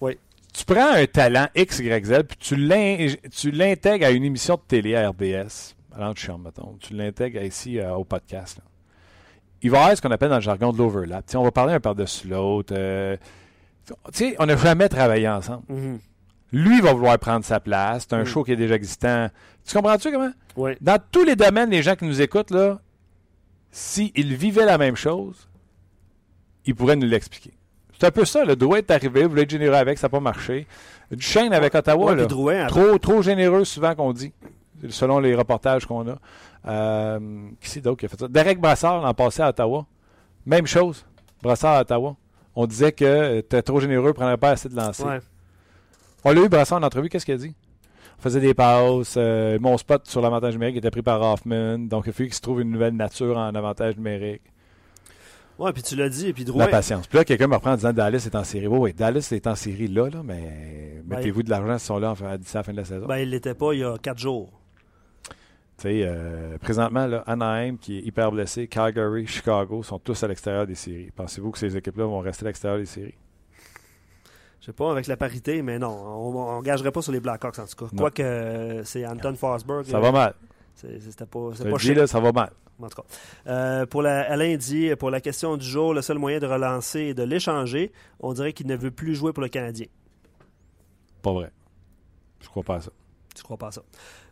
Oui.
Tu prends un talent X, Y, Z, puis tu l'in- tu l'intègres à une émission de télé à RDS, à l'antichambre, mettons. Tu l'intègres ici euh, au podcast. là. Il va y avoir ce qu'on appelle dans le jargon de l'overlap. On va parler un par-dessus l'autre. euh, tu sais, on n'a jamais travaillé ensemble.
Mhm.
Lui va vouloir prendre sa place. C'est un
Mm.
show qui est déjà existant. Tu comprends-tu comment?
Oui.
Dans tous les domaines, les gens qui nous écoutent, là, s'ils vivaient la même chose, ils pourraient nous l'expliquer. C'est un peu ça. Le droit est arrivé, vous voulez être généreux avec, ça n'a pas marché. Chaîne avec Ottawa,
Ouais,
là,
Drouin,
trop, trop généreux souvent qu'on dit, selon les reportages qu'on a. Euh, qui c'est d'autre qui a fait ça? Derek Brassard l'an passé à Ottawa. Même chose. Brassard à Ottawa. On disait que tu trop généreux, ne prendrais pas assez de lancer.
Ouais.
On l'a eu, Brassard, en entrevue, qu'est-ce qu'il a dit? On faisait des passes. euh, mon spot sur l'avantage numérique était pris par Hoffman. Donc, il a fallu qu'il se trouve une nouvelle nature en avantage numérique.
Ouais, puis tu l'as dit, et puis
La
Drouin.
patience. Puis là, quelqu'un me reprend en disant Dallas est en série. Oui, oui, Dallas est en série là, là mais
Ben,
mettez-vous de l'argent s'ils sont là d'ici la fin de la saison.
Ben, il l'était pas il y a quatre jours.
Tu sais, euh, présentement, là, Anaheim, qui est hyper blessé, Calgary, Chicago sont tous à l'extérieur des séries. Pensez-vous que ces équipes-là vont rester à l'extérieur des séries?
Je sais pas, avec la parité, mais non, on ne gagerait pas sur les Blackhawks en tout cas. Quoique euh, c'est Anton Forsberg.
Ça
euh,
va mal.
c'est- C'était pas, pas
dis, là, ça va mal.
En tout cas. Euh, pour la, Alain dit, pour la question du jour, le seul moyen de relancer et de l'échanger, on dirait qu'il ne veut plus jouer pour le Canadien.
Pas vrai. Je crois pas à ça.
Tu crois pas à ça?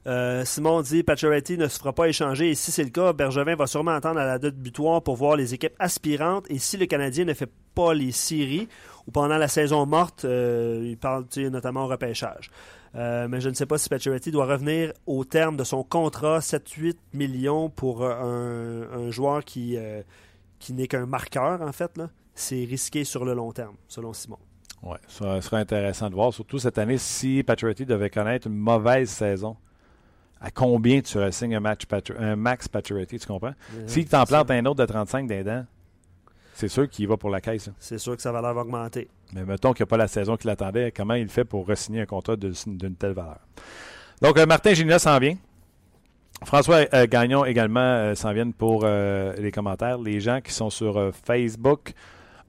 Euh, Simon dit Pacioretty ne se fera pas échanger et si c'est le cas, Bergevin va sûrement attendre à la date butoir pour voir les équipes aspirantes et si le Canadien ne fait pas les séries ou pendant la saison morte, euh, il parle notamment au repêchage. Euh, mais je ne sais pas si Pacioretty doit revenir au terme de son contrat 7-8 millions pour euh, un, un joueur qui, euh, qui n'est qu'un marqueur en fait. C'est risqué sur le long terme, selon Simon.
Ouais, ça serait intéressant de voir, surtout cette année, si Pacioretty devait connaître une mauvaise saison. À combien tu signes un, match un max Pacioretty, tu comprends? S'il t'en plante un autre de 35 d'un dents, c'est sûr qu'il va pour la caisse. hein.
C'est sûr que sa valeur va augmenter.
Mais mettons qu'il n'y a pas la saison qu'il attendait, comment il fait pour re-signer un contrat d'une telle valeur? Donc, euh, Martin Gina s'en vient. François euh, Gagnon également euh, s'en viennent pour les commentaires. Les gens qui sont sur Facebook,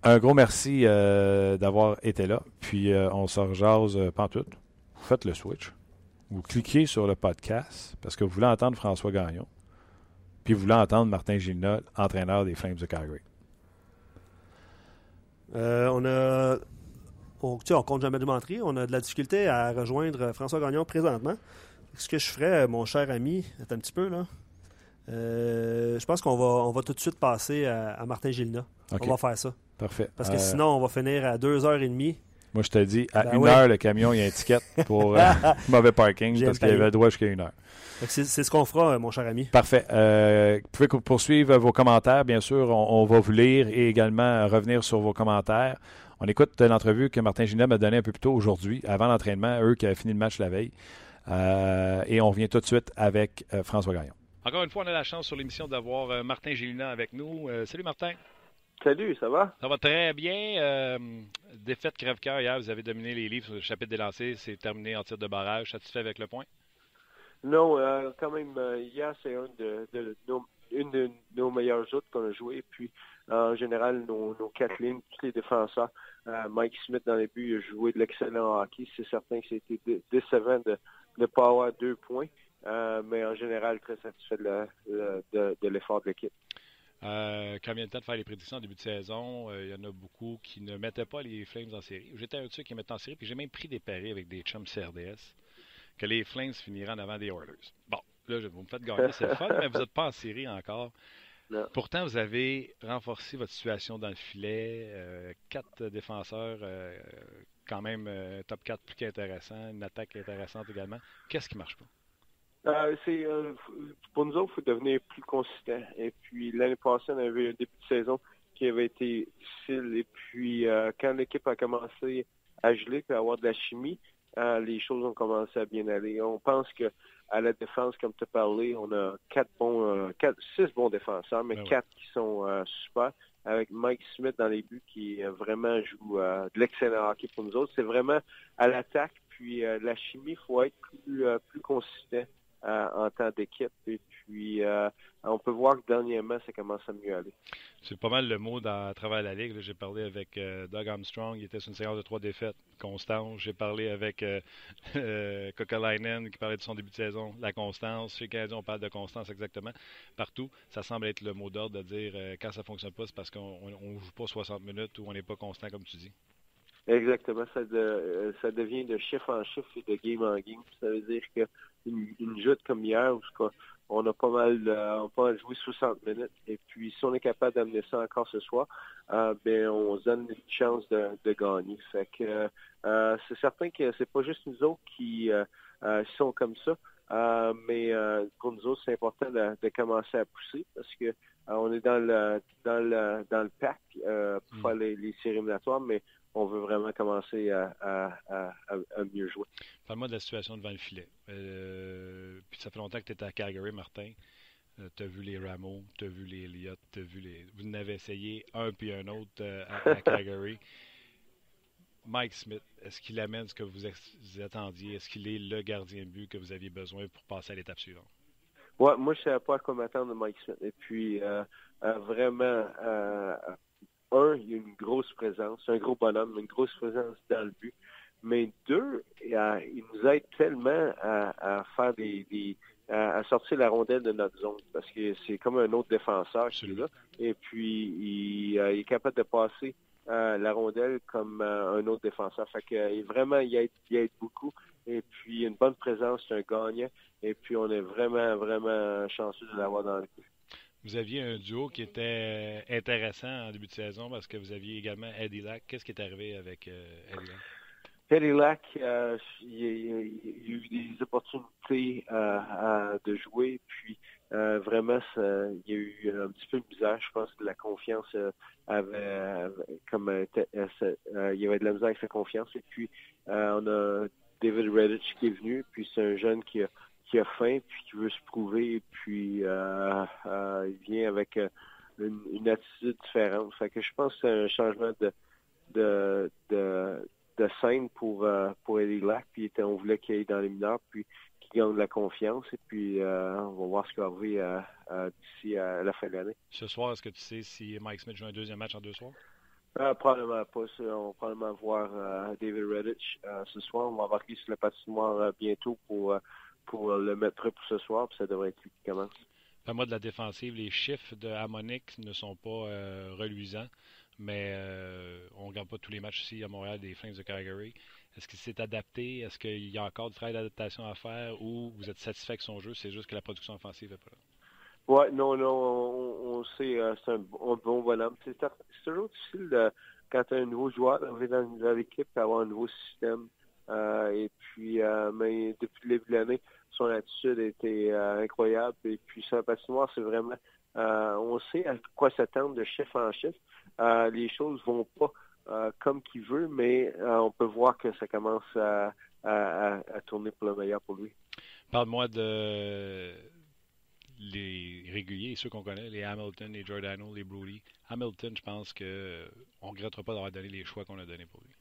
un gros merci d'avoir été là. Puis, on se rejase pantoute. Vous faites le switch. Vous cliquez sur le podcast parce que vous voulez entendre François Gagnon. Puis, vous voulez entendre Martin Gina, entraîneur des Flames de Calgary.
Euh, on a. On, tu sais, on compte jamais de menterie. On a de la difficulté à rejoindre François Gagnon présentement. Ce que je ferais, mon cher ami, attends un petit peu là. Euh, je pense qu'on va, on va tout de suite passer à, à Martin Gilna. On va faire ça.
parfait.
Parce que
Euh,
sinon, on va finir à 2h30.
Moi, je te dis, à
Ben
une
oui.
heure, le camion, il y a un ticket pour euh, [LAUGHS] [LAUGHS] mauvais parking parce qu'il avait droit jusqu'à une heure.
C'est ce qu'on fera, euh, mon cher ami.
Parfait. Euh, vous pouvez poursuivre vos commentaires, bien sûr. On, on va vous lire et également revenir sur vos commentaires. On écoute l'entrevue que Martin Gina m'a donnée un peu plus tôt aujourd'hui, avant l'entraînement, eux qui avaient fini le match la veille. et on revient tout de suite avec François Gagnon. Encore une fois, on a la chance sur l'émission d'avoir Martin Gélina avec nous. salut Martin.
Salut, ça va?
Ça va très bien. défaite crève-cœur hier, vous avez dominé les livres sur le chapitre des lancers. C'est terminé en tir de barrage. Satisfait avec le point?
Non, quand même, hier, c'est un de, nos, une de nos meilleures autres qu'on a joué. Puis, en général, nos, quatre lignes, tous les défenseurs, euh, Mike Smith dans les buts, a joué de l'excellent hockey. C'est certain que c'était décevant de ne pas avoir deux points, euh, mais en général, très satisfait de l'effort de, l'équipe.
Euh, quand vient le temps de faire les prédictions en début de saison, il y en a beaucoup qui ne mettaient pas les Flames en série. J'étais un de ceux qui mettaient en série, puis j'ai même pris des paris avec des chums CRDS que les Flames finiraient en avant des Oilers. Bon, là, vous me faites gagner, c'est le fun, mais vous n'êtes pas en série encore. Pourtant, vous avez renforcé votre situation dans le filet. Euh, quatre défenseurs, euh, quand même euh, top 4 plus qu'intéressant. Une attaque intéressante également. Qu'est-ce qui marche pas?
C'est pour nous autres, il faut devenir plus consistant. Et puis l'année passée, on avait un début de saison qui avait été difficile. Et puis quand l'équipe a commencé à geler et à avoir de la chimie, les choses ont commencé à bien aller. On pense que à la défense, comme tu as parlé, on a quatre bons, euh, quatre, six bons défenseurs, mais ben quatre qui sont euh, super. Avec Mike Smith dans les buts qui euh, vraiment joue de l'excellent hockey pour nous autres. C'est vraiment à l'attaque, puis la chimie, il faut être plus, plus consistant en temps d'équipe. Et puis, euh, on peut voir que dernièrement, ça commence à mieux aller.
C'est pas mal le mot dans, à travers la Ligue. J'ai parlé avec euh, Doug Armstrong, il était sur une séance de trois défaites constante. J'ai parlé avec euh, [LAUGHS] euh qui parlait de son début de saison, la constance. Chez Canadien, on parle de constance exactement. Partout, ça semble être le mot d'ordre de dire quand ça fonctionne pas, c'est parce qu'on ne joue pas 60 minutes ou on n'est pas constant, comme tu dis.
Exactement. Ça, ça devient de chiffre en chiffre et de game en game. Ça veut dire que une, une joute comme hier où on a pas mal, euh, on pas joué 60 minutes. Et puis, si on est capable d'amener ça encore ce soir, euh, ben, on se donne une chance de, gagner. Fait que euh, c'est certain que c'est pas juste nous autres qui sont comme ça. mais pour nous autres, c'est important de, commencer à pousser parce que on est dans le dans le dans le pack pour mm. faire les, les séries éliminatoires, mais on veut vraiment commencer à, mieux jouer.
Parle-moi de la situation devant le filet. Euh, puis ça fait longtemps que tu étais à Calgary, Martin. Euh, tu as vu les Rameaux, tu as vu les Elliott, tu as vu les. Vous n'avez essayé un puis un autre euh, à, Calgary. [LAUGHS] Mike Smith, est-ce qu'il amène ce que vous, attendiez? Est-ce qu'il est le gardien de but que vous aviez besoin pour passer à l'étape suivante?
Ouais, moi, je ne savais pas à quoi m'attendre de Mike Smith. Et puis, vraiment, un, il y a une grosse présence, un gros bonhomme, une grosse présence dans le but. Mais deux, il nous aide tellement à, faire des, à, sortir la rondelle de notre zone parce que c'est comme un autre défenseur qui est là. Et puis il, euh, est capable de passer euh, la rondelle comme euh, un autre défenseur. Fait que vraiment il aide, il aide beaucoup. Et puis une bonne présence, c'est un gagnant. Et puis on est vraiment, vraiment chanceux de l'avoir dans le coup.
Vous aviez un duo qui était intéressant en début de saison parce que vous aviez également Eddie Lack. Qu'est-ce qui est arrivé avec Eddie Lack?
Eddie Lack, euh, il, y a eu des opportunités euh, de jouer, puis euh, vraiment, il y a eu un petit peu de bizarre. Je pense que la confiance avait, comme il y avait de la misère avec sa confiance. Et puis, on a David Redditch qui est venu, puis c'est un jeune qui a qui a faim puis qui veut se prouver puis euh, euh, il vient avec euh, une, attitude différente. Fait que je pense que c'est un changement de de, de, de scène pour pour Eddie Lack. Puis on voulait qu'il aille dans les mineurs puis qu'il gagne de la confiance et puis on va voir ce qu'il va arriver d'ici à la fin de l'année.
Ce soir, est-ce que tu sais si Mike Smith joue un deuxième match en deux soirs?
probablement pas. On va probablement voir David Redditch ce soir. On va embarquer sur le patinoire bientôt pour pour le mettre pour ce soir, puis ça devrait être lui qui commence.
Moi, de la défensive, les chiffres de Harmonic ne sont pas euh, reluisants, mais euh, on ne regarde pas tous les matchs ici à Montréal des Flames de Calgary. Est-ce qu'il s'est adapté? Est-ce qu'il y a encore du travail d'adaptation à faire ou vous êtes satisfait avec son jeu? C'est juste que la production offensive n'est pas là?
Oui, non, non, on, sait, euh, c'est un, bon bonhomme. C'est toujours difficile quand tu as un nouveau joueur d'arriver dans, dans l'équipe d'avoir un nouveau système. et puis, mais depuis le début de l'année, son attitude était euh, incroyable. Et puis, sa patinoire, c'est vraiment... Euh, on sait à quoi s'attendre de chef en chef. Euh, les choses vont pas comme qu'il veut, mais on peut voir que ça commence à, tourner pour le meilleur pour lui.
Parle-moi de les réguliers, ceux qu'on connaît, les Hamilton, les Giordano, les Brody. Hamilton, je pense qu'on ne regrettera pas d'avoir donné les choix qu'on a donnés pour lui.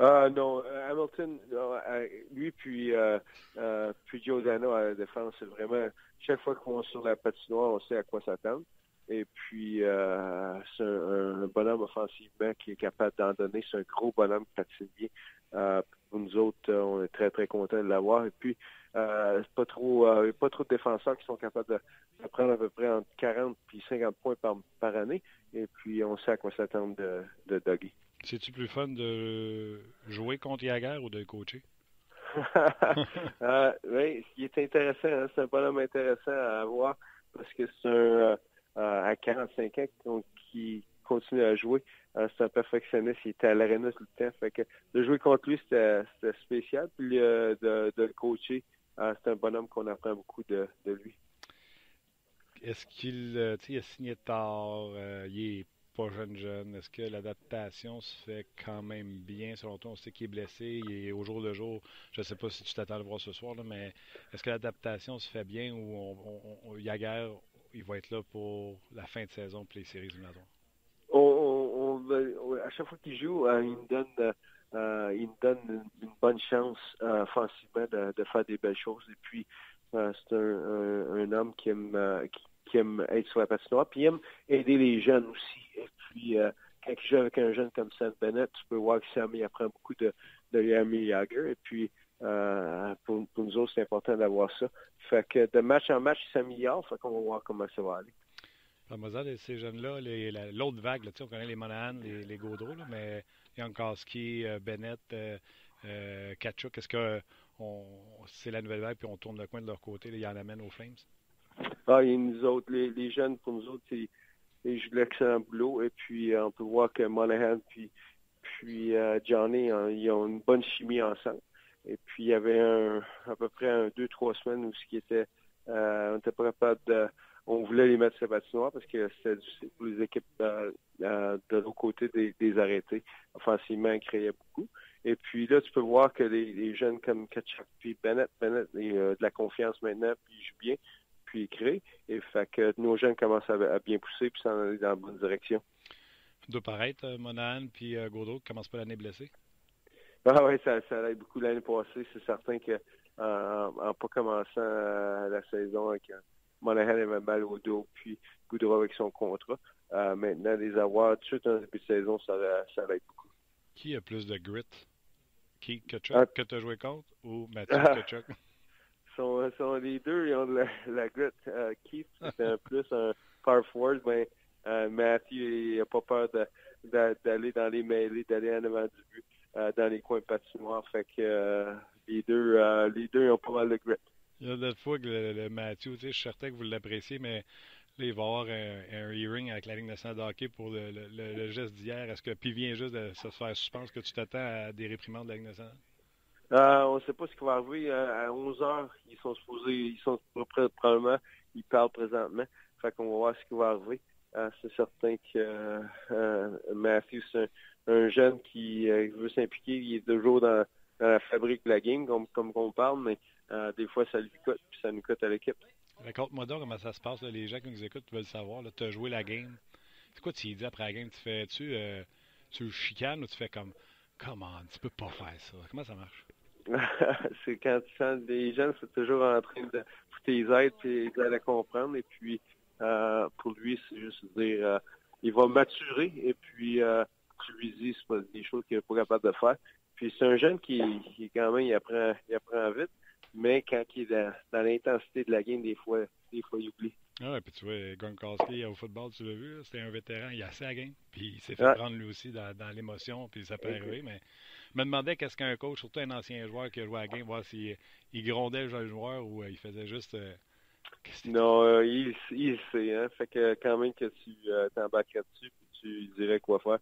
Euh, non, Hamilton, euh, lui puis, euh, euh, puis Giordano à la défense, c'est vraiment, chaque fois qu'on est sur la patinoire, on sait à quoi s'attendre. Et puis, euh, c'est un, bonhomme offensivement qui est capable d'en donner. C'est un gros bonhomme patine. Euh, pour nous autres, on est très, très contents de l'avoir. Et puis, euh, pas trop, euh, pas trop de défenseurs qui sont capables de, prendre à peu près entre 40 et 50 points par, par année. Et puis, on sait à quoi s'attendre de, de Dougie.
C'est-tu plus fun de jouer contre Yager ou de coacher? [LAUGHS]
euh, oui, ce qui est intéressant, hein, c'est un bonhomme intéressant à avoir parce que c'est un euh, à 45 ans qui continue à jouer. Euh, c'est un perfectionniste, il était à l'aréna tout le temps. Fait que de jouer contre lui, c'était spécial. Puis euh, de, de, le coacher, c'est un bonhomme qu'on apprend beaucoup de, de lui.
Est-ce qu'il a signé tard, il est pas jeune jeune. Est-ce que l'adaptation se fait quand même bien? Selon toi? On sait qu'il est blessé, est au jour le jour. Je ne sais pas si tu t'attends à le voir ce soir, mais est-ce que l'adaptation se fait bien ou on, il va être là pour la fin de saison pour les séries éliminatoires?
On, à chaque fois qu'il joue, euh, il me donne, euh, il donne une, bonne chance euh, offensivement de, faire des belles choses. Et puis, c'est un, homme qui aime, qui, aime être sur la patinoire, puis il aider les jeunes aussi. Et puis, quand il joue avec un jeune comme Sam Bennett, tu peux voir que Sammy apprend beaucoup de, de Yami Yager. Et puis, pour, nous autres, c'est important d'avoir ça. Fait que de match en match, il s'améliore. Fait qu'on va voir comment ça va aller.
Mozart, ces jeunes-là, l'autre vague, là, on connaît les Monahan, les, les Gaudreau, mais Jankowski, euh, Bennett, euh, euh, Kachuk, est-ce que c'est la nouvelle vague puis on tourne le coin de leur côté, là, ils en amènent aux Flames?
Ah, et nous autres, les, les jeunes, pour nous autres, ils, jouent l'excellent boulot et puis on peut voir que Monahan puis, puis Johnny, ils ont une bonne chimie ensemble. Et puis, il y avait à peu près un, deux, trois semaines où ce qui était, euh, on était pas de, on voulait les mettre sur la patinoire parce que c'était pour les équipes euh, euh, de l'autre côté des, des, arrêtés. Offensivement, ils créaient beaucoup. Et puis là, tu peux voir que les, jeunes comme Ketchup puis Bennett, Bennett, ils ont de la confiance maintenant, puis ils jouent bien, ils créent. Et fait que nos jeunes commencent à, bien pousser, puis s'en aller dans la bonne direction.
De paraître, Monahan puis Godot commence pas l'année blessée?
Ah oui, ça, ça aide beaucoup l'année passée. C'est certain que en, pas commençant euh, la saison avec euh, Monahan avait mal au dos, puis Goudreau avec son contrat. Euh, maintenant, les avoir tout de suite en début de saison, ça, ça aide beaucoup.
Qui a plus de grit? Qui, Kachuk, ah. que tu as joué contre, ou Mathieu ah. [LAUGHS] Kachuk?
Sont, sont les deux, ils ont de la, [LAUGHS] la grit. Keith, c'est un [LAUGHS] plus un power forward, mais Matthew, il n'a pas peur d'aller dans les mêlées, d'aller en avant du but. Euh, dans les coins patinoires. Fait que euh, les deux euh, les deux ont pas mal de grit.
Il y a d'autres fois que le, Mathieu, je suis certain que vous l'appréciez, mais là, il va avoir un, un hearing avec la Ligue nationale de hockey pour le, le, geste d'hier. Est-ce que puis vient juste de se faire suspendre? Est-ce que tu t'attends à des réprimandes de la Ligue nationale?
On ne sait pas ce qui va arriver. à 11 h ils sont supposés, ils sont probablement, ils parlent présentement. Fait qu'on va voir ce qui va arriver. c'est certain que Matthew, c'est un jeune qui euh, veut s'impliquer, il est toujours dans, la fabrique de la game, comme, comme on parle, mais euh, des fois, ça lui coûte, puis ça nous coûte à l'équipe.
Raconte-moi donc comment ça se passe. les gens qui nous écoutent veulent savoir. Tu as joué la game. C'est quoi tu dis après la game? Tu fais tu euh, tu chicanes ou tu fais comme Comment tu peux pas faire ça? Comment ça marche? [LAUGHS]
c'est quand tu sens des jeunes, c'est toujours en train de les aides et de comprendre. Et puis pour lui, c'est juste dire il va maturer et puis tu lui dis, c'est pas des choses qu'il n'est pas capable de faire. Puis c'est un jeune qui, qui quand même, il apprend, il apprend vite, mais quand il est dans, l'intensité de la game, des fois, des fois, il oublie.
Ah, puis tu vois, Gronkowski au football, tu l'as vu, c'était un vétéran, il a assez à game, puis il s'est fait prendre lui aussi dans, l'émotion, puis ça peut arriver, mais je me demandais qu'est-ce qu'un coach, surtout un ancien joueur qui a joué à la game, voir s'il il grondait le jeune joueur ou euh, il faisait juste... Euh,
non, euh, il, il sait, hein, fait que quand même que tu t'embarquerais dessus, puis tu dirais quoi faire.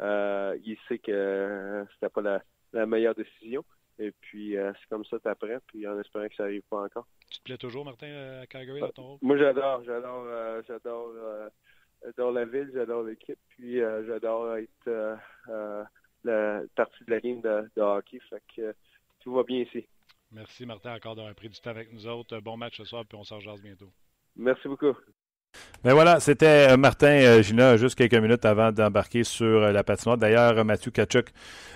Euh, il sait que euh, c'était pas la, meilleure décision. Et puis, euh, c'est comme ça, t'apprends, puis en espérant que ça n'arrive pas encore.
Tu te plais toujours, Martin, à Calgary, dans ton rôle?
Moi, j'adore, j'adore, j'adore, j'adore la ville, j'adore l'équipe, puis j'adore être partie de la game de, de hockey. Fait que tout va bien ici.
Merci Martin encore d'avoir pris du temps avec nous autres. Bon match ce soir, puis on s'en jase bientôt.
Merci beaucoup.
Ben voilà, c'était Martin Gina juste quelques minutes avant d'embarquer sur la patinoire. D'ailleurs, Mathieu Kachuk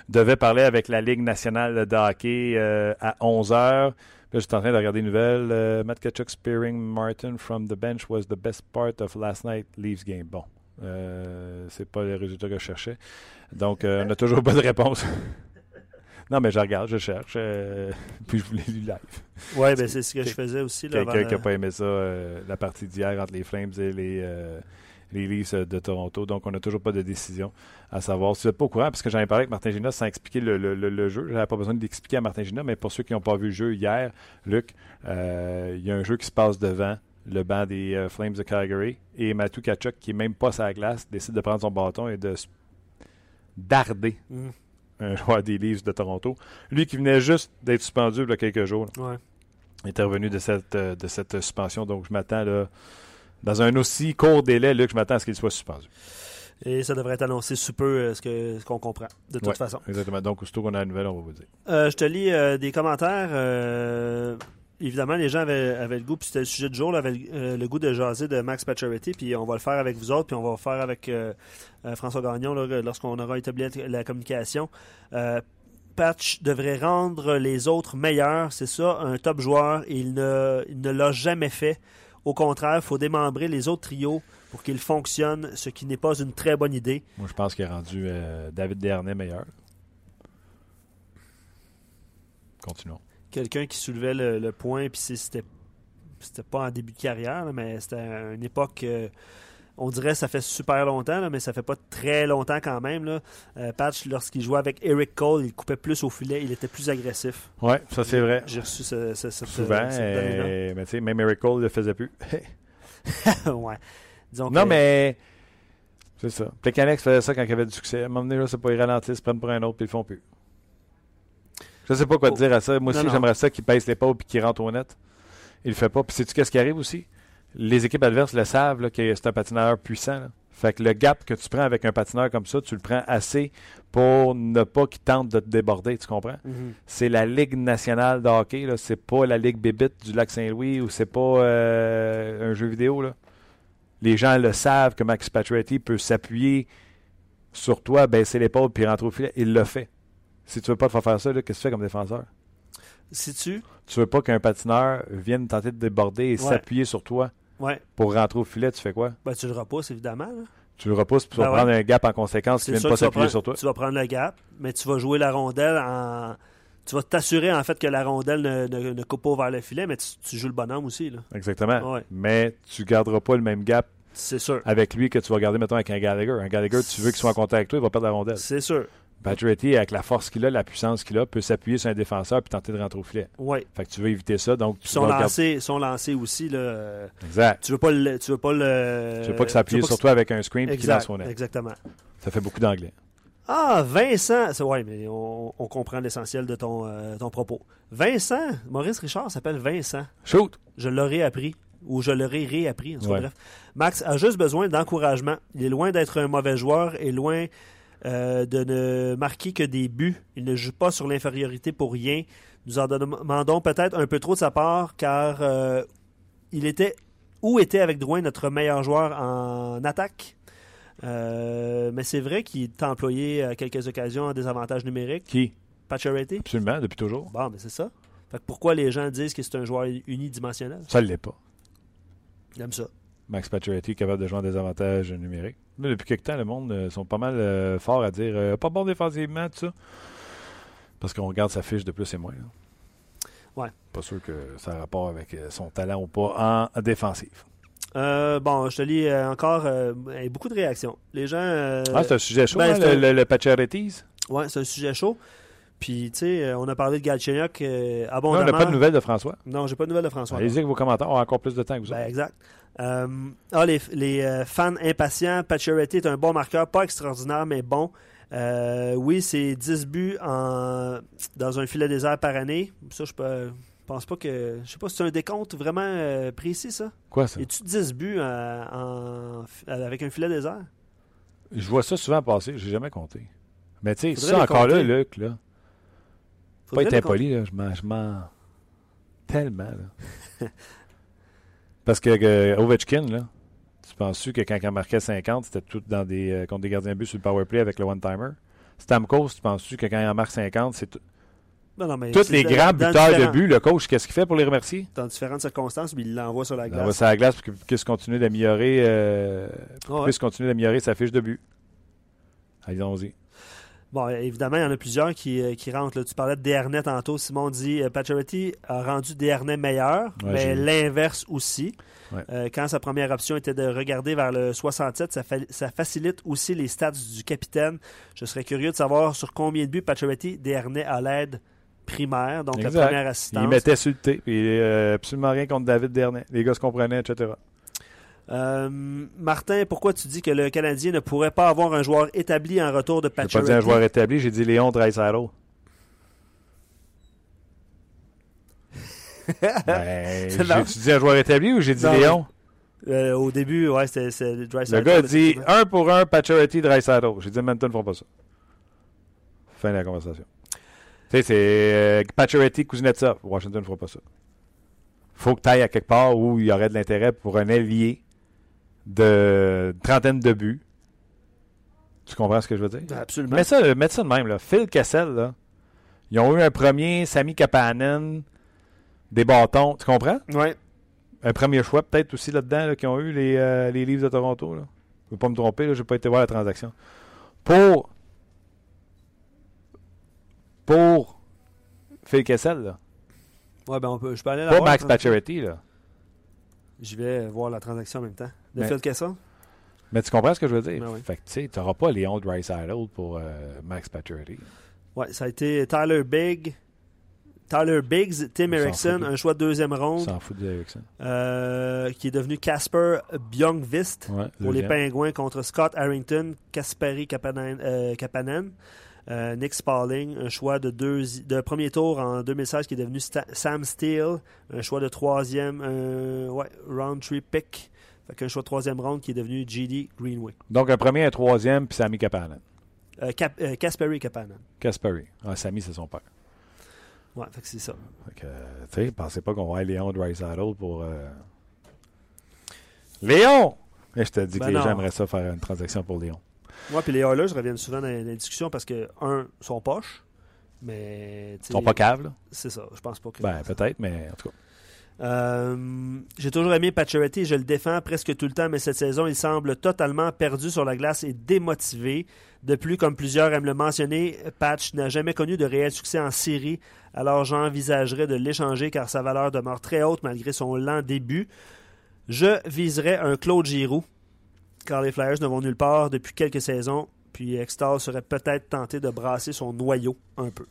devait parler avec la Ligue nationale de hockey à 11 heures. Là, je suis en train de regarder une nouvelle. Uh, Matt Kachuk spearing Martin from the bench was the best part of last night Leafs game. Bon, euh, c'est pas le résultat que je cherchais. Donc, euh, on n'a toujours pas de réponse. [LAUGHS] non, mais je regarde, je cherche. Euh, [LAUGHS] puis je voulais lu live.
Oui, ben c'est ce que je faisais aussi.
Quelqu'un qui n'a pas aimé ça, la partie d'hier entre les Flames et les les Leafs de Toronto. Donc, on n'a toujours pas de décision à savoir. Si vous n'êtes pas au courant, parce que j'en ai parlé avec Martin Gina sans expliquer le, le, jeu, je n'avais pas besoin d'expliquer à Martin Gina, mais pour ceux qui n'ont pas vu le jeu hier, Luc, euh, il y a un jeu qui se passe devant le banc des euh, Flames de Calgary et Matthew Kachuk, qui n'est même pas sa glace, décide de prendre son bâton et de darder mm. un joueur des Leafs de Toronto. Lui qui venait juste d'être suspendu il y a quelques jours.
Ouais.
Est revenu de cette, euh, de cette suspension. Donc, je m'attends dans un aussi court délai, Luc, je m'attends à ce qu'il soit suspendu.
Et ça devrait être annoncé sous peu, euh, ce qu'on comprend, de toute façon.
Exactement. Donc, aussitôt qu'on a la nouvelle, on va vous dire.
Euh, je te lis euh, des commentaires. Évidemment, les gens avaient, le goût, puis c'était le sujet du jour, avaient le goût de jaser de Max Pacioretty, puis on va le faire avec vous autres, puis on va le faire avec François Gagnon lorsqu'on aura établi la communication. Patch devrait rendre les autres meilleurs, c'est ça, un top joueur, il ne, il ne l'a jamais fait. Au contraire, il faut démembrer les autres trios pour qu'ils fonctionnent, ce qui n'est pas une très bonne idée.
Moi, je pense qu'il a rendu euh, David Dernay meilleur. Continuons.
Quelqu'un qui soulevait le, point, puis c'était c'était pas en début de carrière, mais c'était une époque. Euh, on dirait que ça fait super longtemps, mais ça fait pas très longtemps quand même. Là. Euh, Patch, lorsqu'il jouait avec Eric Cole, il coupait plus au filet, il était plus agressif.
Oui, ça c'est vrai.
J'ai reçu ce, ce,
Souvent, euh, mais même Eric Cole ne le faisait plus. [LAUGHS]
ouais.
non, mais c'est ça. Plekanec faisait ça quand il avait du succès. À un moment donné, là, c'est pas, ils ralentissent, ils prennent pour un autre, puis ils le font plus. Je sais pas quoi te oh. dire à ça. Moi aussi, j'aimerais ça qu'il pèse l'épaule puis qu'il rentre au net. Il le fait pas. Puis sais-tu qu'est-ce qui arrive aussi? les équipes adverses le savent là, que c'est un patineur puissant. Fait que le gap que tu prends avec un patineur comme ça, tu le prends assez pour ne pas qu'il tente de te déborder, tu comprends?
Mm-hmm.
C'est la Ligue nationale de hockey, c'est pas la Ligue Bébite du lac Saint-Louis ou c'est pas euh, un jeu vidéo. Là. Les gens le savent que Max Pacioretty peut s'appuyer sur toi, baisser l'épaule puis rentrer au filet. Il le fait. Si tu veux pas te faire ça, qu'est-ce que tu fais comme défenseur?
Si tu...
Tu veux pas qu'un patineur vienne tenter de déborder et s'appuyer sur toi? Pour rentrer au filet, tu fais quoi?
Ben, tu le repousses, évidemment.
Tu le repousses, puis tu vas ben prendre un gap en conséquence qui ne vient pas s'appuyer sur toi.
Tu vas prendre le gap, mais tu vas jouer la rondelle en. Tu vas t'assurer en fait que la rondelle ne, coupe pas vers le filet, mais tu, joues le bonhomme aussi. Là.
Exactement. Mais tu ne garderas pas le même gap
sûr.
avec lui que tu vas garder, mettons, avec un Gallagher. Un Gallagher, tu veux qu'il soit en contact avec toi, il va perdre la rondelle.
C'est sûr.
Pacioretty, avec la force qu'il a, la puissance qu'il a, peut s'appuyer sur un défenseur puis tenter de rentrer au filet.
Oui.
Fait que tu veux éviter ça. Donc, tu
son, lancé, son lancé aussi. Là,
exact.
Tu veux pas le. Tu veux pas le.
Tu veux pas que ça appuie sur toi avec un screen qui lance son net.
Exactement.
Ça fait beaucoup d'anglais.
Ah, Vincent. Oui, mais on, comprend l'essentiel de ton, euh, ton propos. Vincent, Maurice Richard s'appelle Vincent.
Shoot.
Je l'aurais appris. Ou je l'aurais réappris. En bref. Max a juste besoin d'encouragement. Il est loin d'être un mauvais joueur et loin euh, de ne marquer que des buts. Il ne joue pas sur l'infériorité pour rien. Nous en demandons peut-être un peu trop de sa part car euh, il était où était avec Drouin notre meilleur joueur en attaque? Euh, mais c'est vrai qu'il est employé à quelques occasions en désavantage numérique.
Qui?
Pacioretty
Absolument, depuis toujours.
Bon, mais c'est ça. Fait pourquoi les gens disent que c'est un joueur unidimensionnel?
Ça ne l'est pas.
J'aime ça.
Max Pacioretty capable de jouer en désavantage numérique. depuis quelque temps, le monde euh, sont pas mal euh, forts à dire euh, pas bon défensivement, tout ça. Parce qu'on regarde sa fiche de plus et moins.
Ouais.
Pas sûr que ça a rapport avec son talent ou pas en défensif.
bon, je te lis encore beaucoup de réactions. Les gens.
ah, c'est un sujet chaud, ben, hein, le, le,
Ouais, c'est un sujet chaud. Puis, tu sais, on a parlé de Galchenyuk abondamment.
Non, on n'a pas de nouvelles de François.
Non, j'ai pas de nouvelles de François.
Allez-y avec vos commentaires, on a encore plus de temps que vous.
Ben, exact. Euh, ah, les, euh, fans impatients, Pacioretty est un bon marqueur, pas extraordinaire, mais bon. Euh, oui, c'est 10 buts en, dans un filet désert par année. Ça, je pense pas que. Je sais pas si c'est un décompte vraiment précis, ça?
Quoi, ça?
Es-tu 10 buts avec un filet désert?
Je vois ça souvent passer, j'ai jamais compté. Mais tu sais, ça encore là. Luc, là. Pas
Faudrait
être
les
impoli, là. Je m'en- Tellement, là. [LAUGHS] Parce que euh, Ovechkin, là, tu penses-tu que quand il en marquait 50, c'était tout dans des, euh, contre des gardiens de but sur le power play avec le one-timer? Stamkos, tu penses-tu que quand il en marque 50, c'est tout-
Non, non, mais
tous les grands buteurs de but, le coach, qu'est-ce qu'il fait pour les remercier?
Dans différentes circonstances, puis il l'envoie sur la
Il
glace.
ça à la glace pour qu'il puisse continuer d'améliorer, euh,
Ouais.
continuer d'améliorer sa fiche de but. Allons-y.
Bon, évidemment, il y en a plusieurs qui, euh, qui rentrent. là. Tu parlais de Desharnais tantôt. Simon dit euh, Pacioretty a rendu Desharnais meilleur,
Ouais,
mais l'inverse aussi.
Ouais.
Euh, quand sa première option était de regarder vers le 67, ça, fa- ça facilite aussi les stats du capitaine. Je serais curieux de savoir sur combien de buts Pacioretty Desharnais à l'aide primaire, donc la première
Il
assistance.
mettait sur le thé. Puis euh, absolument rien contre David Dernay. Les gars se comprenaient, etc.
Euh, Martin, pourquoi tu dis que le Canadien ne pourrait pas avoir un joueur établi en retour de
J'ai pas dit un joueur établi, j'ai dit Léon Draisaitl. [LAUGHS] ben,
bon.
j'ai-tu dit un joueur établi ou j'ai dit
Non,
Léon?
Euh, au début, ouais, c'était Draisaitl,
Le gars a dit un pour un Pacioretty Draisaitl. J'ai dit Manton ne fera pas ça. Fin de la conversation. Tu sais, c'est euh, Pacioretty Kuznetsov. Washington ne fera pas ça. faut que tu ailles à quelque part où il y aurait de l'intérêt pour un ailier de trentaine de buts. Tu comprends ce que je veux dire?
Absolument.
Mets ça, mets ça de même. Là. Phil Kessel, là, ils ont eu un premier, Sami Kapanen, des bâtons. Tu comprends?
Ouais.
Un premier choix peut-être aussi là-dedans là, qui ont eu les, euh, les livres de Toronto. Là. Je ne veux pas me tromper, je n'ai pas été voir la transaction. Pour pour Phil Kessel, là.
Ouais, ben on peut, je peux aller la
pas
voir,
Max
transaction.
Pacioretty. Là.
Je vais voir la transaction en même temps. De
Mais-
Phil Kessel?
Mais tu comprends ce que je veux dire?
Ben oui.
Fait que tu sais, n'auras pas Léon Draisaitl pour euh, Max Pacioretty.
Ouais, ça a été Tyler Big. Tyler Biggs, Tim Erickson, un choix de deuxième
On
ronde,
s'en fout
euh, qui est devenu Casper Bjornvist
Ouais,
pour les. Pingouins contre Scott Harrington, Kasperi Kapanen, euh, Kapanen, euh, Nick Spalling, un choix de, deux, de premier tour en 2016 qui est devenu Sta- Sam Steele, un choix de troisième ouais, round tree pick, fait qu'un choix de troisième ronde qui est devenu GD Greenway.
Donc un premier, un troisième, puis Sami Kapanen.
Euh, Cap- euh, Kasperi Kapanen.
Kasperi. Ah, Sami, c'est son père.
Ouais, fait que c'est ça.
Fait que, euh, tu sais, pensez pas qu'on va avoir Léon Draisaitl pour... euh, Léon! Et je te dis
Ben
que les
non.
gens aimeraient ça faire une transaction pour Léon.
Moi, puis les Oilers reviennent souvent dans les discussions parce que, un, sont poches, mais.
Ils sont pas caves, là?
C'est ça, je pense pas que.
Ben, peut-être, mais en tout cas.
Euh, J'ai toujours aimé Pacioretty, je le défends presque tout le temps, mais cette saison, il semble totalement perdu sur la glace et démotivé. De plus, comme plusieurs aiment le mentionner, Patch n'a jamais connu de réel succès en série, alors j'envisagerais de l'échanger car sa valeur demeure très haute malgré son lent début. Je viserais un Claude Giroux, car les Flyers ne vont nulle part depuis quelques saisons, puis Extall serait peut-être tenté de brasser son noyau un peu.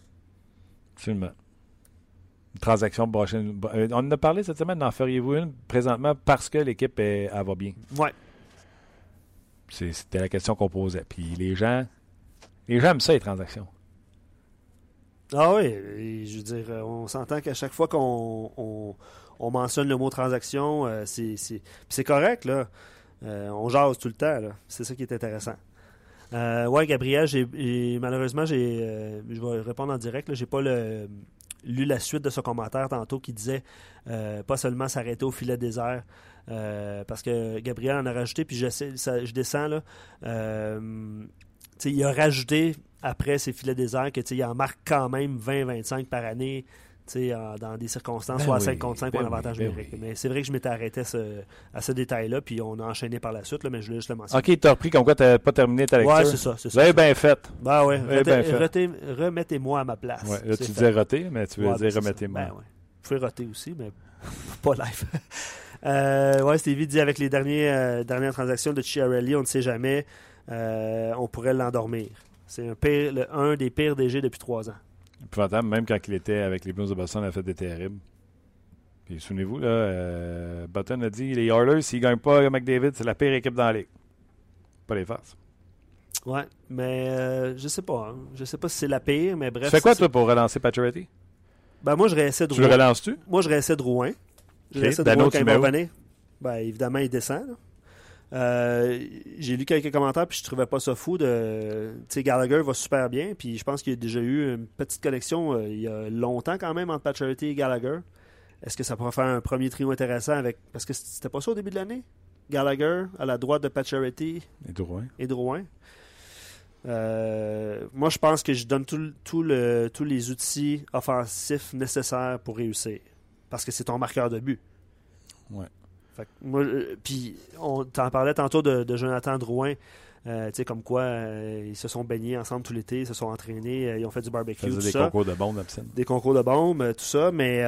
Absolument. Transaction prochaine. euh, On en a parlé cette semaine, en feriez-vous une présentement parce que l'équipe est- elle va bien? C'est- C'était la question qu'on posait. Puis les gens, les gens aiment ça, les transactions.
Ah oui, et je veux dire, euh, on s'entend qu'à chaque fois qu'on on, on mentionne le mot transaction, euh, c'est correct, là. Euh, on jase tout le temps, là. C'est ça qui est intéressant. Euh, ouais, Gabriel, j'ai malheureusement, j'ai je vais répondre en direct, là, j'ai pas le- lu la suite de ce commentaire tantôt qui disait euh, pas seulement s'arrêter au filet désert, euh, parce que Gabriel en a rajouté, puis je, je descends, là. Euh, il a rajouté après ses filets déserts que il en marque quand même 20-25 par année en- dans des circonstances
Ben
soit à
oui,
5 contre 5
ben
ou en avantage
ben
numérique.
oui.
Mais c'est vrai que je m'étais arrêté à ce, à ce détail-là, puis on a enchaîné par la suite, là, mais je voulais juste le mentionner.
OK, t'as repris comme quoi t'avais pas terminé ta lecture?
ouais, c'est ça. c'est ça.
bien fait.
Ben ouais,
ben
remettez-moi à ma place.
Ouais, là, tu disais roter, mais tu veux
Ouais, ben,
dire remettez-moi.
Ben ouais. Vous pouvez roter aussi, mais [LAUGHS] pas live. [LAUGHS] euh, ouais, Stevie dit avec les derniers, euh, dernières transactions de Chiarelli, on ne sait jamais, euh, on pourrait l'endormir. C'est un, pire, le- un des pires DG depuis trois ans.
Épouvantable, même quand il était avec les Blues de Boston, il a fait des terribles. Puis souvenez-vous, là, euh, Button a dit les Oilers, s'ils ne gagnent pas McDavid, c'est la pire équipe dans la ligue. Pas les farces.
Ouais, mais euh, je sais pas. hein. Je sais pas si c'est la pire, mais bref.
tu fais quoi, toi, pour relancer Pacioretty?
Ben, moi, je réessaie de
Tu le relances-tu?
Moi, je réessaie de Rouen. Je
Ok.
réessaie de
Dano, tu
quand il va revenir. Ben, évidemment, il descend. là. Euh, j'ai lu quelques commentaires puis je trouvais pas ça fou de tu sais Gallagher va super bien puis je pense qu'il y a déjà eu une petite connexion euh, il y a longtemps quand même entre Pacioretty et Gallagher. Est-ce que ça pourrait faire un premier trio intéressant avec parce que c'était pas ça au début de l'année? Gallagher à la droite de Pacioretty
Et Drouin.
et Drouin. Euh, moi, je pense que je donne tout, tout le, tous les outils offensifs nécessaires pour réussir. Parce que c'est ton marqueur de but.
Ouais.
Fait que moi, euh, puis, on t'en parlait tantôt de, de Jonathan Drouin. Euh, tu sais, comme quoi, euh, ils se sont baignés ensemble tout l'été, ils se sont entraînés, euh, ils ont fait du barbecue, tout
des
ça.
concours de bombes.
Des concours de bombes, tout ça. Mais,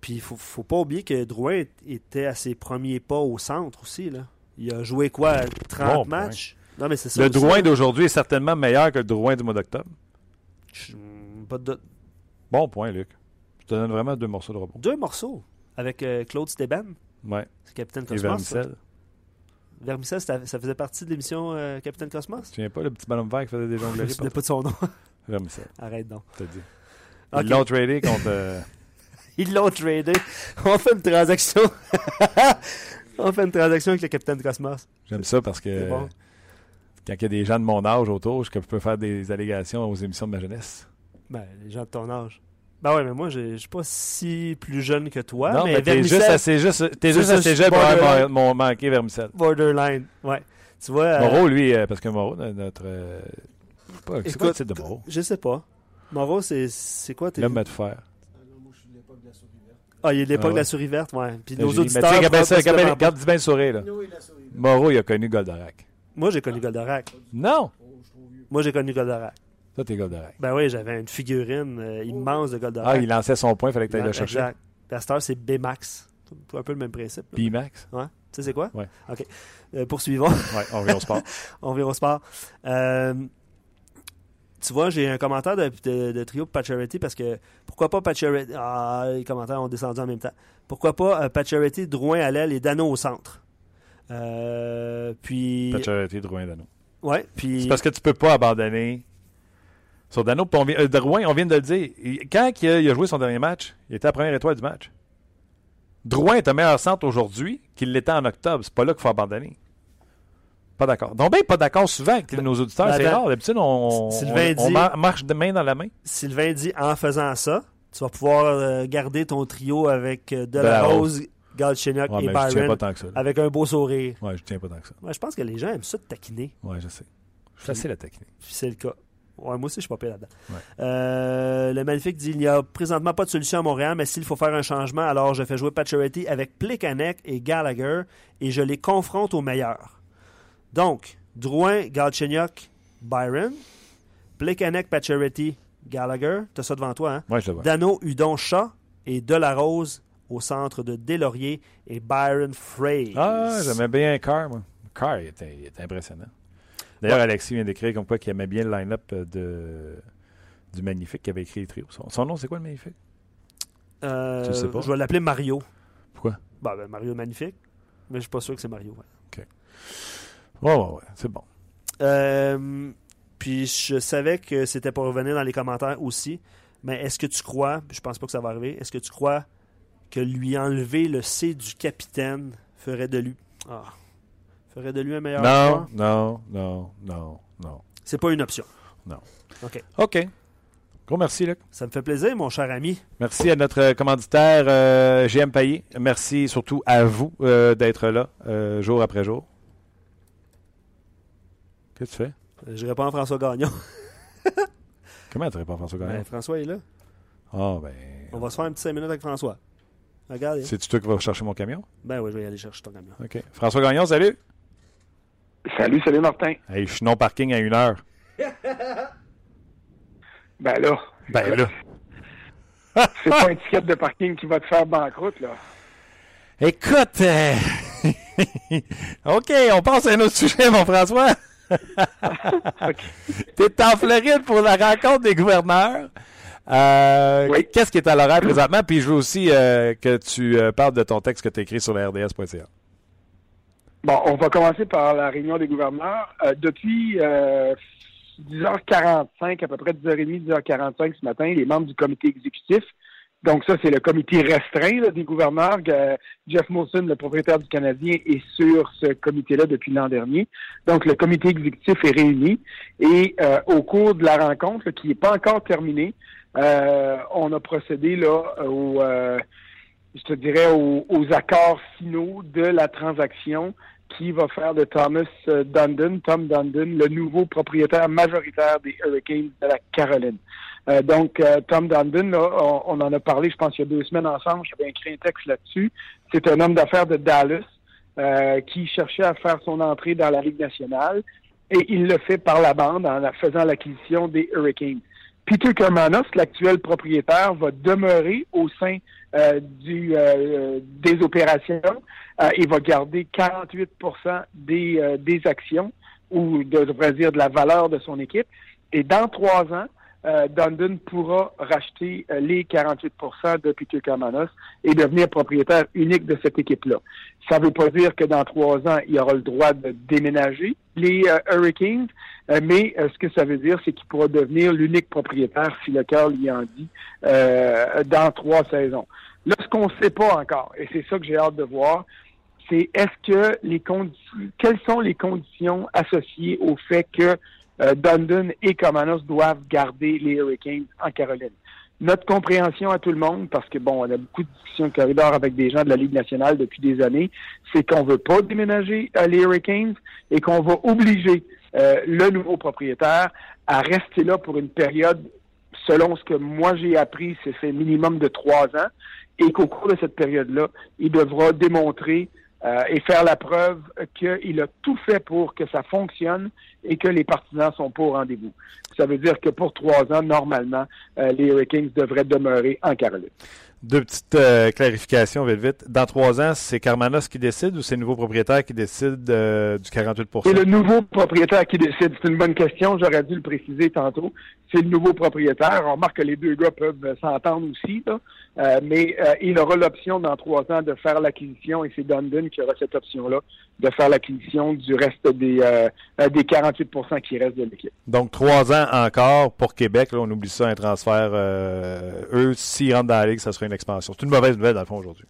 puis, il faut, faut pas oublier que Drouin était à ses premiers pas au centre aussi. Là. Il a joué quoi, 30
Bon point.
matchs? Non, mais c'est ça.
Le
aussi,
Drouin d'aujourd'hui est certainement meilleur que le Drouin du mois d'octobre.
Je- Pas de.
Bon point, Luc. Je te donne vraiment deux morceaux de repos.
Deux morceaux avec Claude Steban,
Ouais.
c'est Capitaine
Et
Cosmos. ça.
Vermicelle.
Vermicelle, ça, ça faisait partie de l'émission euh, Capitaine Cosmos?
Tu souviens pas le petit ballon vert qui faisait des [LAUGHS]
Je me
jongleries?
souviens pas de son nom. [LAUGHS]
Vermicelle,
Arrête donc.
t'as dit. Ils l'ont tradé contre. euh, [LAUGHS]
Ils l'ont tradé. On fait une transaction. On fait une transaction avec le Capitaine Cosmos.
J'aime ça parce que
bon.
quand il y a des gens de mon âge autour, je peux faire des allégations aux émissions de ma jeunesse.
Ben, les gens de ton âge. Ben ouais, mais moi, je je suis pas si plus jeune que toi.
non,
mais
mais t'es
Vermicelle,
juste assez, juste, t'es
C'est
juste assez jeune pour manqué Vermicelle.
borderline. Ouais. Tu vois. euh,
Moreau, lui, euh, parce que Moreau, notre. euh, c'est quoi le titre de Moreau?
Je sais pas. Moreau, c'est c'est quoi tes...
L'homme à tout faire.
Ah, il est de l'époque
Ah
de la souris verte, ouais. Puis
Mais
nos
j'ai- mais tu sais,
auditeurs.
regarde ça, regarde, dis bien le sourire, là. Moreau, il a connu Goldorak.
Moi, j'ai connu Goldorak.
Non!
Moi, j'ai connu Goldorak.
Ça, t'es Goldorak.
Ben oui, j'avais une figurine euh, immense de Goldorak.
Ah, il lançait son point, il fallait que tu ailles le chercher.
Exact. Puis à cette heure, c'est B-Max. C'est un peu le même principe. là.
B-Max?
Ouais. Tu sais, c'est quoi?
Ouais.
OK. Euh, poursuivons.
Ouais, on revient au sport. [LAUGHS]
On vient au sport. Euh, tu vois, j'ai un commentaire de, de, de trio Pacioretty parce que pourquoi pas Pacioretty? Ah, les commentaires ont descendu en même temps. Pourquoi pas Pacioretty, Drouin à l'aile et Dano au centre? Puis.
Pacioretty, Drouin, Dano.
Ouais, puis.
C'est parce que tu peux pas abandonner. Sur Dano, on vient- euh, Drouin, on vient de le dire. Quand il a, il a joué son dernier match, il était à la première étoile du match. Drouin est un meilleur centre aujourd'hui qu'il l'était en octobre. C'est pas là qu'il faut abandonner. Pas d'accord. Donc, ben, pas d'accord souvent avec nos auditeurs.
ben,
c'est rare. D'habitude, on, on- on
dit-
mar- marche de main dans la main.
Sylvain dit en faisant ça, tu vas pouvoir euh, garder ton trio avec euh,
Delarose.
Galchenyuk
Ouais,
et Byron
pas tant que ça.
avec un beau sourire.
Ouais, je tiens pas tant que ça.
Ouais, je pense que les gens aiment ça de taquiner.
Ouais, je sais. Je suis facile à taquiner.
C'est le cas. Ouais, moi aussi, je suis pas pire là-dedans.
Ouais.
Euh, le Magnifique dit il n'y a présentement pas de solution à Montréal, mais s'il faut faire un changement, alors je fais jouer Pacioretty avec Plekanec et Gallagher et je les confronte aux meilleurs. Donc, Drouin, Galchenyuk, Byron, Plekanec, Pacioretty, Gallagher. T'as ça devant toi, hein?
Ouais, je le vois.
Dano, Udon, Chat et Delarose au centre de Delaurier et Byron Frey.
Ah, j'aimais bien Carr, moi. Carr, il était, il était impressionnant. D'ailleurs, Alexis vient d'écrire comme quoi qu'il aimait bien le line-up euh, de, du Magnifique qui avait écrit les trios. Son, son nom, c'est quoi le Magnifique?
Euh,
le sais pas?
Je vais l'appeler Mario.
Pourquoi?
Bah, ben, Mario Magnifique. Mais je suis pas sûr que c'est Mario. ouais.
Ouais, ouais, ouais, c'est bon.
Euh, puis je savais que c'était pour revenir dans les commentaires aussi. Mais est-ce que tu crois, je pense pas que ça va arriver, est-ce que tu crois que lui enlever le C du capitaine ferait de lui? Ah, ferait de lui un meilleur
Non,
joueur?
non, non, non, non.
C'est pas une option.
Non.
OK.
OK. Gros merci, Luc.
Ça me fait plaisir, mon cher ami.
Merci à notre commanditaire euh, GM Payé. Merci surtout à vous euh, d'être là euh, jour après jour. Qu'est-ce que tu fais?
Euh, Je réponds à François Gagnon. [LAUGHS]
Comment tu réponds, François Gagnon?
Ben, François est là.
Ah, ben.
On va se faire un petit 5 minutes avec François. Regarde.
C'est-tu toi qui vas chercher mon camion?
Ben oui, je vais aller chercher ton camion.
OK. François Gagnon, salut.
Salut, salut Martin.
Hey, je suis non parking à une heure.
Ben là,
Ben là. [LAUGHS]
c'est pas un ticket de parking qui va te faire banqueroute, là.
Écoute, euh, [LAUGHS] OK, on passe à un autre sujet, mon François. [LAUGHS] T'es en Floride pour la rencontre des gouverneurs. Euh,
Oui.
Qu'est-ce qui est à l'horaire présentement? Puis je veux aussi euh, que tu parles de ton texte que tu as écrit sur la RDS.ca.
Bon, on va commencer par la réunion des gouverneurs. Euh, depuis euh, 10h45, à peu près 10h30, 10h45 ce matin, les membres du comité exécutif
Donc ça, c'est le comité restreint des gouverneurs. Jeff Molson, le propriétaire du Canadien, est sur ce comité-là depuis l'an dernier. Donc le comité exécutif est réuni et euh, au cours de la rencontre, qui n'est pas encore terminée, euh, on a procédé là au, euh, je te dirais, aux, accords finaux de la transaction qui va faire de Thomas Dundon, Tom Dundon, le nouveau propriétaire majoritaire des Hurricanes de la Caroline. Euh, donc, euh, Tom Dundon, on, en a parlé, je pense, il y a deux semaines ensemble. J'avais écrit un texte là-dessus. C'est un homme d'affaires de Dallas euh, qui cherchait à faire son entrée dans la Ligue nationale et il le fait par la bande en faisant l'acquisition des Hurricanes. Peter Kermanos, l'actuel propriétaire, va demeurer au sein du, des opérations et va garder 48 des, des actions ou, de la valeur de son équipe. Et dans trois ans, euh, Dundon pourra racheter euh, les 48% de Peter Kamanos et devenir propriétaire unique de cette équipe-là. Ça ne veut pas dire que dans trois ans, il aura le droit de déménager les euh, Hurricanes, mais ce que ça veut dire, c'est qu'il pourra devenir l'unique propriétaire, si le cœur lui en dit, dans trois saisons. Là, ce qu'on ne sait pas encore, et c'est ça que j'ai hâte de voir, c'est est-ce que les conditions, quelles sont les conditions associées au fait que euh, Dundon et Comanos doivent garder les Hurricanes en Caroline. Notre compréhension à tout le monde, parce que bon, on a beaucoup de discussions de corridor avec des gens de la Ligue nationale depuis des années, c'est qu'on veut pas déménager euh, les Hurricanes et qu'on va obliger euh, le nouveau propriétaire à rester là pour une période, selon ce que moi j'ai appris, c'est fait minimum de trois ans, et qu'au cours de cette période-là, il devra démontrer euh, et faire la preuve qu'il a tout fait pour que ça fonctionne et que les partisans sont pas au rendez-vous. Ça veut dire que pour trois ans, normalement, euh, les Hurricanes devraient demeurer en Caroline.
Deux petites euh, clarifications, vite, vite. Dans trois ans, c'est Carmanos qui décide ou c'est le nouveau propriétaire qui décide du 48%
C'est le nouveau propriétaire qui décide. C'est une bonne question. J'aurais dû le préciser tantôt. C'est le nouveau propriétaire. On remarque que les deux gars peuvent s'entendre aussi. Là. Euh, mais euh, il aura l'option dans trois ans de faire l'acquisition et c'est Dundon qui aura cette option-là de faire l'acquisition du reste des, euh, des 48 qui restent de l'équipe.
Donc trois ans encore pour Québec. Là, on oublie ça, un transfert. eux, s'ils rentrent dans la Ligue, ça sera une expansion. C'est une mauvaise nouvelle, dans le fond, aujourd'hui.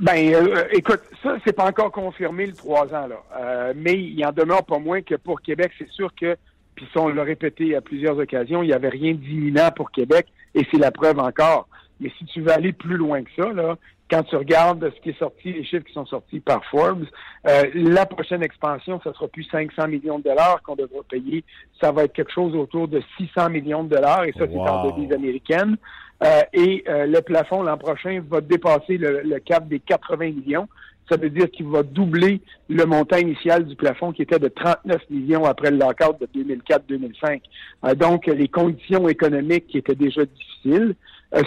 Ben, écoute, ça, c'est pas encore confirmé le trois ans, là. mais il en demeure pas moins que pour Québec, c'est sûr que, puis ça, on l'a répété à plusieurs occasions, il n'y avait rien d'imminent pour Québec, et c'est la preuve encore. Mais si tu veux aller plus loin que ça, là, quand tu regardes ce qui est sorti, les chiffres qui sont sortis par Forbes, euh, la prochaine expansion, ce sera plus 500 millions de dollars qu'on devra payer. Ça va être quelque chose autour de 600 millions de dollars, et ça, c'est en devises américaines. Euh, et euh, le plafond l'an prochain va dépasser le, cap des 80 millions. Ça veut dire qu'il va doubler le montant initial du plafond qui était de 39 millions après le lockout de 2004-2005. donc, les conditions économiques qui étaient déjà difficiles euh,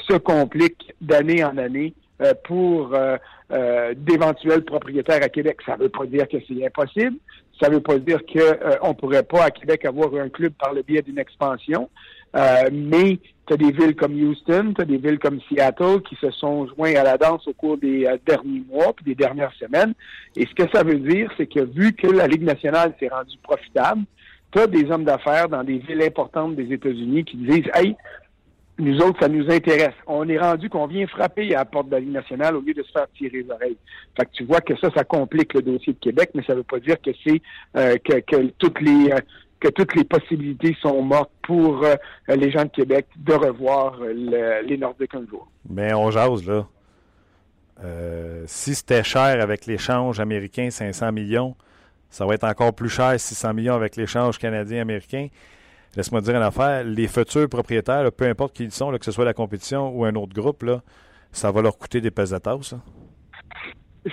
se complique d'année en année euh, pour euh, d'éventuels propriétaires à Québec. Ça ne veut pas dire que c'est impossible. Ça ne veut pas dire qu'on ne pourrait pas à Québec avoir un club par le biais d'une expansion. mais tu as des villes comme Houston, tu as des villes comme Seattle qui se sont joints à la danse au cours des derniers mois puis des dernières semaines. Et ce que ça veut dire, c'est que vu que la Ligue nationale s'est rendue profitable, tu as des hommes d'affaires dans des villes importantes des États-Unis qui disent Hey, nous autres, ça nous intéresse. On est rendu qu'on vient frapper à la porte de la Ligue nationale au lieu de se faire tirer les oreilles. Fait que tu vois que ça, ça complique le dossier de Québec, mais ça ne veut pas dire que c'est euh, que, toutes les euh, que toutes les possibilités sont mortes pour euh, les gens de Québec de revoir les Nordiques un jour.
Mais on jase, là. si c'était cher avec l'échange américain, 500 millions, ça va être encore plus cher, 600 millions avec l'échange canadien-américain laisse-moi dire une affaire, les futurs propriétaires, peu importe qui ils sont, que ce soit la compétition ou un autre groupe, ça va leur coûter des pesetas, ça?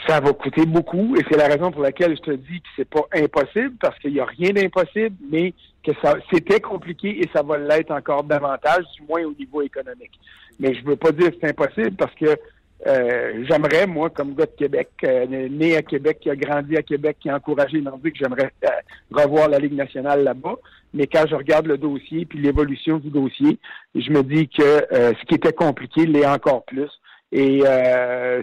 Ça va coûter beaucoup et c'est la raison pour laquelle je te dis que c'est pas impossible parce qu'il n'y a rien d'impossible, mais que ça c'était compliqué et ça va l'être encore davantage, du moins au niveau économique. Mais je veux pas dire que c'est impossible parce que euh, j'aimerais, moi, comme gars de Québec, euh, né à Québec, qui a grandi à Québec, qui a encouragé les Nordiques, j'aimerais euh, revoir la Ligue nationale là-bas. Mais quand je regarde le dossier puis l'évolution du dossier, je me dis que ce qui était compliqué l'est encore plus. Et est-ce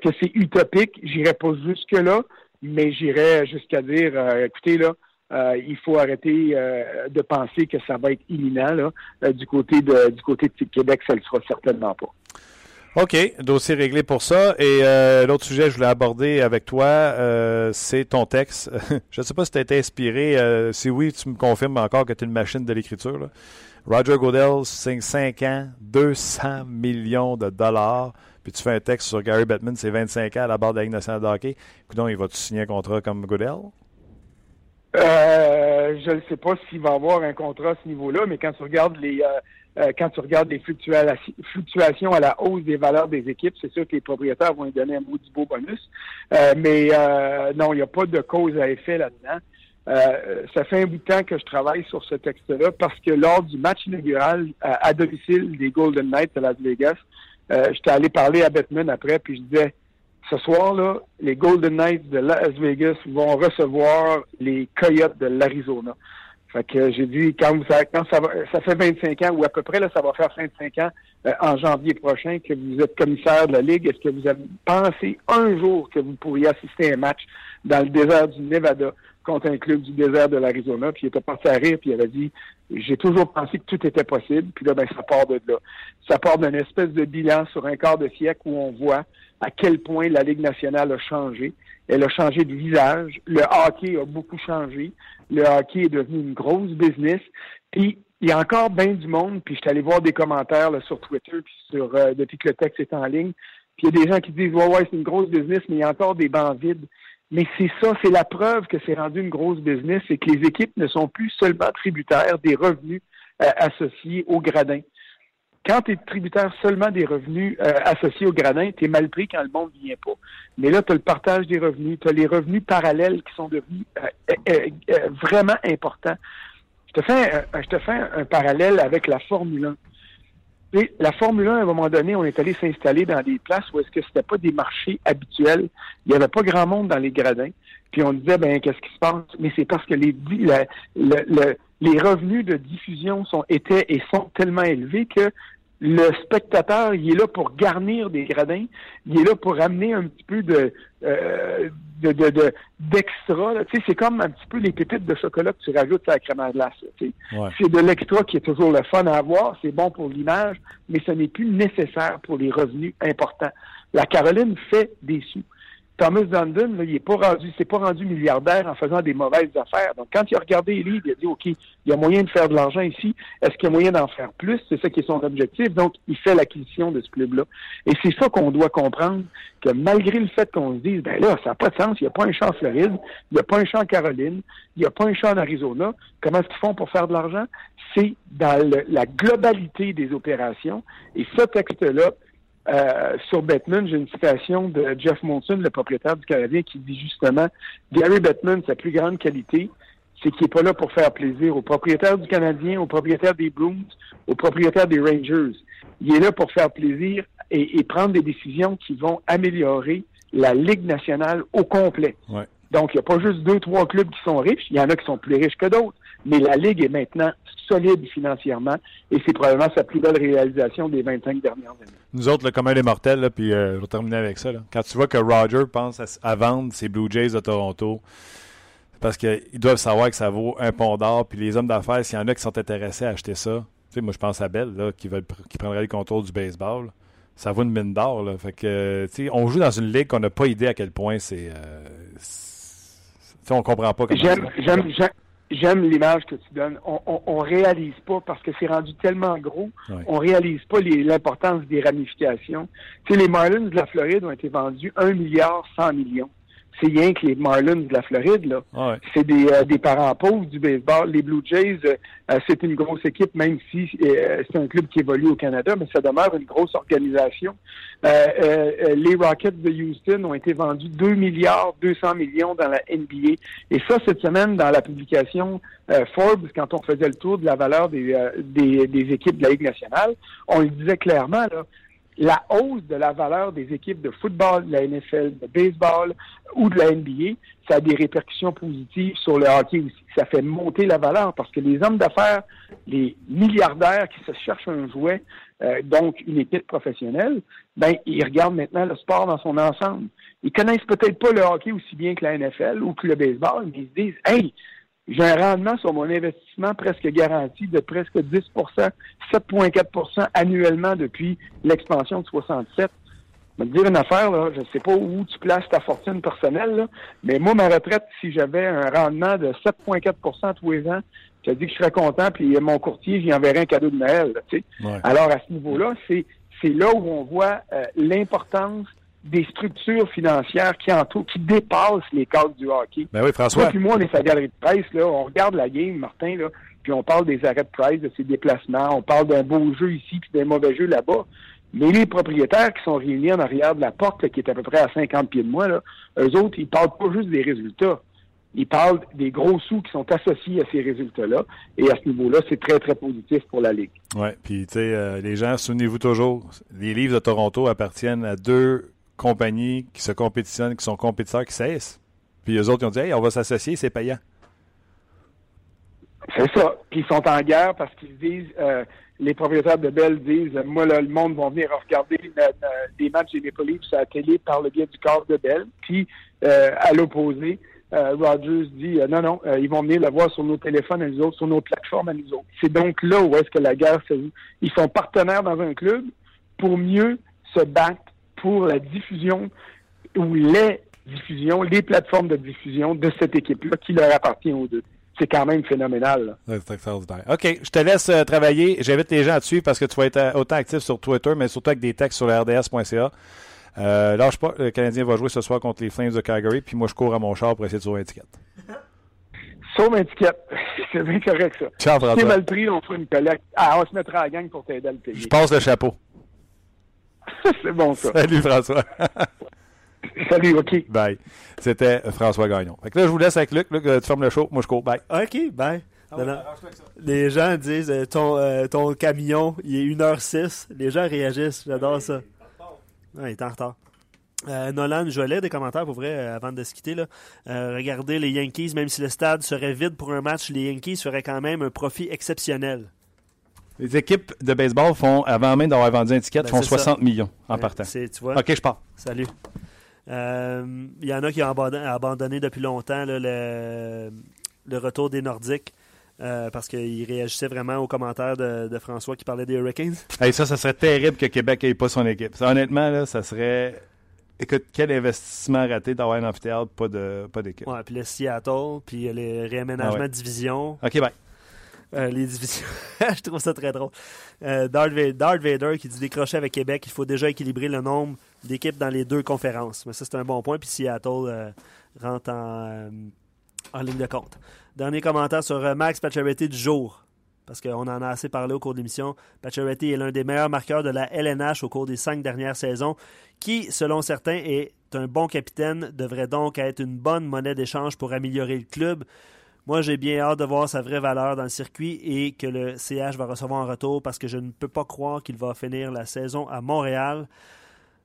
que c'est utopique? J'irai pas jusque-là, mais j'irai jusqu'à dire, écoutez, là, euh, il faut arrêter euh, de penser que ça va être imminent là, euh, du côté de du côté de Québec, ça ne le sera certainement pas.
OK, dossier réglé pour ça. Et l'autre sujet que je voulais aborder avec toi, c'est ton texte. [LAUGHS] je ne sais pas si tu as été inspiré. si oui, tu me confirmes encore que tu es une machine de l'écriture. Roger Goodell signe 5 ans, 200 millions de dollars. Puis tu fais un texte sur Gary Bettman, c'est 25 ans à la barre de la Ligue nationale de hockey. donc, il va-tu signer un contrat comme Goodell?
Euh, je ne sais pas s'il va avoir un contrat à ce niveau-là, mais quand tu regardes les euh, euh, quand tu regardes les fluctuations à la hausse des valeurs des équipes, c'est sûr que les propriétaires vont lui donner un du beau bonus. mais non, il n'y a pas de cause à effet là-dedans. ça fait un bout de temps que je travaille sur ce texte-là parce que lors du match inaugural à, domicile des Golden Knights à Las Vegas, j'étais allé parler à Batman après, puis je disais ce soir-là, les Golden Knights de Las Vegas vont recevoir les Coyotes de l'Arizona. Fait que j'ai dit, quand, vous, quand ça, va, ça fait 25 ans, ou à peu près, là, ça va faire 25 ans, euh, en janvier prochain, que vous êtes commissaire de la Ligue, est-ce que vous avez pensé un jour que vous pourriez assister à un match dans le désert du Nevada? Contre un club du désert de l'Arizona? Puis il était parti à rire, puis il avait dit, j'ai toujours pensé que tout était possible, puis là, ben, ça part de là. Ça part d'une espèce de bilan sur un quart de siècle où on voit à quel point la Ligue nationale a changé. Elle a changé de visage. Le hockey a beaucoup changé. Le hockey est devenu une grosse business. Puis il y a encore bien du monde, puis je suis allé voir des commentaires sur Twitter, puis sur euh, depuis que le texte est en ligne. Puis il y a des gens qui disent Ouais, ouais, c'est une grosse business, mais il y a encore des bancs vides. Mais c'est ça, c'est la preuve que c'est rendu une grosse business, c'est que les équipes ne sont plus seulement tributaires des revenus euh, associés au gradin. Quand tu es tributaire seulement des revenus euh, associés au gradin, tu es mal pris quand le monde ne vient pas. Mais là, tu as le partage des revenus, tu as les revenus parallèles qui sont devenus euh, vraiment importants. Je te fais, je te fais un, parallèle avec la Formule 1. La Formule 1, à un moment donné, on est allé s'installer dans des places où est-ce que c'était pas des marchés habituels. Il n'y avait pas grand monde dans les gradins. Puis on disait, ben qu'est-ce qui se passe? Mais c'est parce que les, les revenus de diffusion sont, étaient et sont tellement élevés que le spectateur, il est là pour garnir des gradins, il est là pour amener un petit peu de euh, de, de, d'extra. Tu sais, c'est comme un petit peu les pépites de chocolat que tu rajoutes à la crème à glace. C'est de l'extra qui est toujours le fun à avoir, c'est bon pour l'image, mais ce n'est plus nécessaire pour les revenus importants. La Caroline fait des sous. Thomas Dundon, il est pas rendu, s'est pas rendu milliardaire en faisant des mauvaises affaires. Donc, quand il a regardé les livres, il a dit, OK, il y a moyen de faire de l'argent ici. Est-ce qu'il y a moyen d'en faire plus? C'est ça qui est son objectif. Donc, il fait l'acquisition de ce club-là. Et c'est ça qu'on doit comprendre, que malgré le fait qu'on se dise, ben là, ça n'a pas de sens, il n'y a pas un champ en Floride, il n'y a pas un champ en Caroline, il n'y a pas un champ en Arizona. Comment est-ce qu'ils font pour faire de l'argent? C'est dans la globalité des opérations. Et ce texte-là, euh, sur Bettman, j'ai une citation de Jeff Monson, le propriétaire du Canadien, qui dit justement Gary Bettman, sa plus grande qualité, c'est qu'il n'est pas là pour faire plaisir aux propriétaires du Canadien, aux propriétaires des Blues, aux propriétaires des Rangers. Il est là pour faire plaisir et, prendre des décisions qui vont améliorer la Ligue nationale au complet. Donc, il n'y a pas juste deux, trois clubs qui sont riches, il y en a qui sont plus riches que d'autres mais la Ligue est maintenant solide financièrement et c'est probablement sa plus belle réalisation des 25 dernières années.
Nous autres, le commun des mortels, puis euh, je vais terminer avec ça. Quand tu vois que Roger pense à, vendre ses Blue Jays de Toronto, parce qu'ils doivent savoir que ça vaut un pont d'or, puis les hommes d'affaires, s'il y en a qui sont intéressés à acheter ça, tu sais, moi je pense à Bell, là, qui, veulent, qui prendrait les contrôles du baseball, ça vaut une mine d'or. Fait que, tu sais, on joue dans une ligue qu'on n'a pas idée à quel point c'est. Euh, on comprend pas comment
J'aime, j'aime l'image que tu donnes. On, on, réalise pas parce que c'est rendu tellement gros, on réalise pas l'importance des ramifications. Tu sais, les Marlins de la Floride ont été vendus un milliard 100 millions c'est rien que les Marlins de la Floride. là. C'est des, euh, des parents pauvres du baseball. Les Blue Jays, euh, euh, c'est une grosse équipe, même si c'est un club qui évolue au Canada, mais ça demeure une grosse organisation. les Rockets de Houston ont été vendus 2 milliards 200 millions dans la NBA. Et ça, cette semaine, dans la publication Forbes, quand on faisait le tour de la valeur des, des, des équipes de la Ligue nationale, on le disait clairement, là, la hausse de la valeur des équipes de football, de la NFL, de baseball ou de la NBA, ça a des répercussions positives sur le hockey aussi. Ça fait monter la valeur parce que les hommes d'affaires, les milliardaires qui se cherchent un jouet, euh, donc une équipe professionnelle, ben ils regardent maintenant le sport dans son ensemble. Ils connaissent peut-être pas le hockey aussi bien que la NFL ou que le baseball, mais ils se disent, hey, J'ai un rendement sur mon investissement presque garanti de presque 10% 7,4% annuellement depuis l'expansion de 67. Je vais te dire une affaire, là, je ne sais pas où tu places ta fortune personnelle, là, mais moi, ma retraite, si j'avais un rendement de 7,4% tous les ans, je te dis que je serais content, puis mon courtier, j'y enverrais un cadeau de Noël. Là, tu sais.
Ouais.
Alors, à ce niveau-là, c'est c'est là où on voit euh, l'importance des structures financières qui entourent, qui dépassent les cadres du hockey.
Ben oui,
Toi
François.
puis moi, on est sa galerie de presse, là, on regarde la game, Martin, là, puis on parle des arrêts de presse, de ses déplacements, on parle d'un beau jeu ici, puis d'un mauvais jeu là-bas. Mais les propriétaires qui sont réunis en arrière de la porte, là, qui est à peu près à 50 pieds de moi, là, eux autres, ils parlent pas juste des résultats. Ils parlent des gros sous qui sont associés à ces résultats-là. Et à ce niveau-là, c'est très, très positif pour la Ligue.
Oui, puis tu sais, euh, les gens, souvenez-vous toujours, les livres de Toronto appartiennent à deux compagnies qui se compétitionnent, qui sont compétiteurs, qui cessent. Puis eux autres, ils ont dit, hey, on va s'associer, c'est payant.
C'est ça. Puis ils sont en guerre parce qu'ils disent, euh, les propriétaires de Bell disent, moi, là, le monde va venir regarder des matchs des Maple Leafs à la télé par le biais du corps de Bell. Puis, euh, à l'opposé, euh, Rogers dit, non, non, ils vont venir le voir sur nos téléphones à nous autres, sur nos plateformes à nous autres. C'est donc là où est-ce que la guerre se joue. Ils sont partenaires dans un club pour mieux se battre pour la diffusion ou les diffusions, les plateformes de diffusion de cette équipe-là qui leur appartient aux deux. C'est quand même phénoménal.
C'est extraordinaire. OK, je te laisse euh, travailler. J'invite les gens à te suivre parce que tu vas être euh, autant actif sur Twitter, mais surtout avec des textes sur RDS.ca. Euh, lâche pas, le Canadien va jouer ce soir contre les Flames de Calgary, puis moi je cours à mon char pour essayer de sauver l'étiquette. [LAUGHS]
Sauve ma étiquette. [LAUGHS] c'est bien correct, ça.
Ciao,
Si mal pris, on fera une collecte. Ah, on se mettra à la gang pour t'aider à le payer.
Je passe le chapeau. [LAUGHS]
c'est bon, ça.
Salut François. [LAUGHS]
Salut, OK.
Bye. C'était François Gagnon. Fait que là, je vous laisse avec Luc. Luc, euh, tu fermes le show. Moi, je cours. Bye.
OK, bye.
Ah
Non, non. Les gens disent euh, ton, euh, ton camion, il est 1h06. Les gens réagissent. J'adore ça. Ouais, il est en retard. Euh, Nolan, je lire des commentaires pour vrai euh, avant de se quitter. Là. Euh, regardez les Yankees, même si le stade serait vide pour un match, les Yankees feraient quand même un profit exceptionnel.
Les équipes de baseball font, avant même d'avoir vendu un ticket,
Ben,
font
c'est ça.
60 millions en partant.
Tu vois?
OK, je pars.
Salut. Euh, Il y en a qui ont abandonné, depuis longtemps là, le, le retour des Nordiques euh, parce qu'ils réagissaient vraiment aux commentaires de, de François qui parlait des Hurricanes. [LAUGHS]
Hey, ça, ça serait terrible que Québec n'ait pas son équipe. Ça, honnêtement, là, ça serait. Écoute, quel investissement raté d'avoir un amphithéâtre, pas de pas d'équipe.
Ouais, puis le Seattle, puis les réaménagements
Ah ouais.
de division.
OK, bye.
Euh, les divisions. [LAUGHS] je trouve ça très drôle. Euh, Darth, Va- Darth Vader qui dit décrocher avec Québec, il faut déjà équilibrer le nombre d'équipes dans les deux conférences. Mais ça, c'est un bon point. Puis Seattle euh, rentre en, euh, en ligne de compte. Dernier commentaire sur euh, Max Pacioretty du jour. Parce qu'on en a assez parlé au cours de l'émission. Pacioretty est l'un des meilleurs marqueurs de la LNH au cours des cinq dernières saisons, qui, selon certains, est un bon capitaine, devrait donc être une bonne monnaie d'échange pour améliorer le club. Moi, j'ai bien hâte de voir sa vraie valeur dans le circuit et que le CH va recevoir en retour parce que je ne peux pas croire qu'il va finir la saison à Montréal.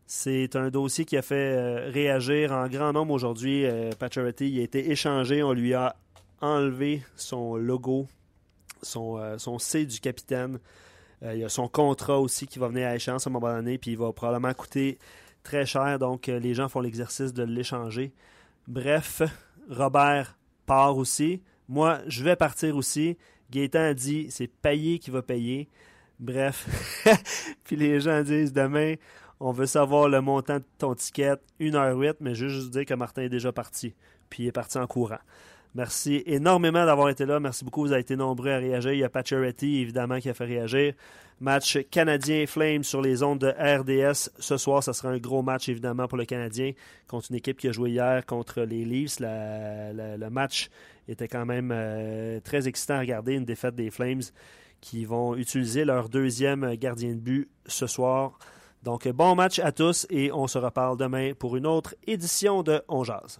C'est un dossier qui a fait euh, réagir en grand nombre aujourd'hui. Euh, Pacioretty, a été échangé. On lui a enlevé son logo, son, euh, son C du capitaine. Euh, il y a son contrat aussi qui va venir à échéance à un moment donné, puis il va probablement coûter très cher. Donc, les gens font l'exercice de l'échanger. Bref, Robert part aussi. Moi, je vais partir aussi. Gaétan a dit c'est Payé qui va payer. Bref. [LAUGHS] Puis les gens disent demain, on veut savoir le montant de ton ticket, 1h08, mais je veux juste dire que Martin est déjà parti. Puis il est parti en courant. Merci énormément d'avoir été là. Merci beaucoup. Vous avez été nombreux à réagir. Il y a Pacioretty, évidemment, qui a fait réagir. Match canadien Flames sur les ondes de RDS. Ce soir, ça sera un gros match, évidemment, pour le Canadien contre une équipe qui a joué hier contre les Leafs. Le match était quand même euh, très excitant à regarder. Une défaite des Flames qui vont utiliser leur deuxième gardien de but ce soir. Donc, bon match à tous et on se reparle demain pour une autre édition de On Jazz.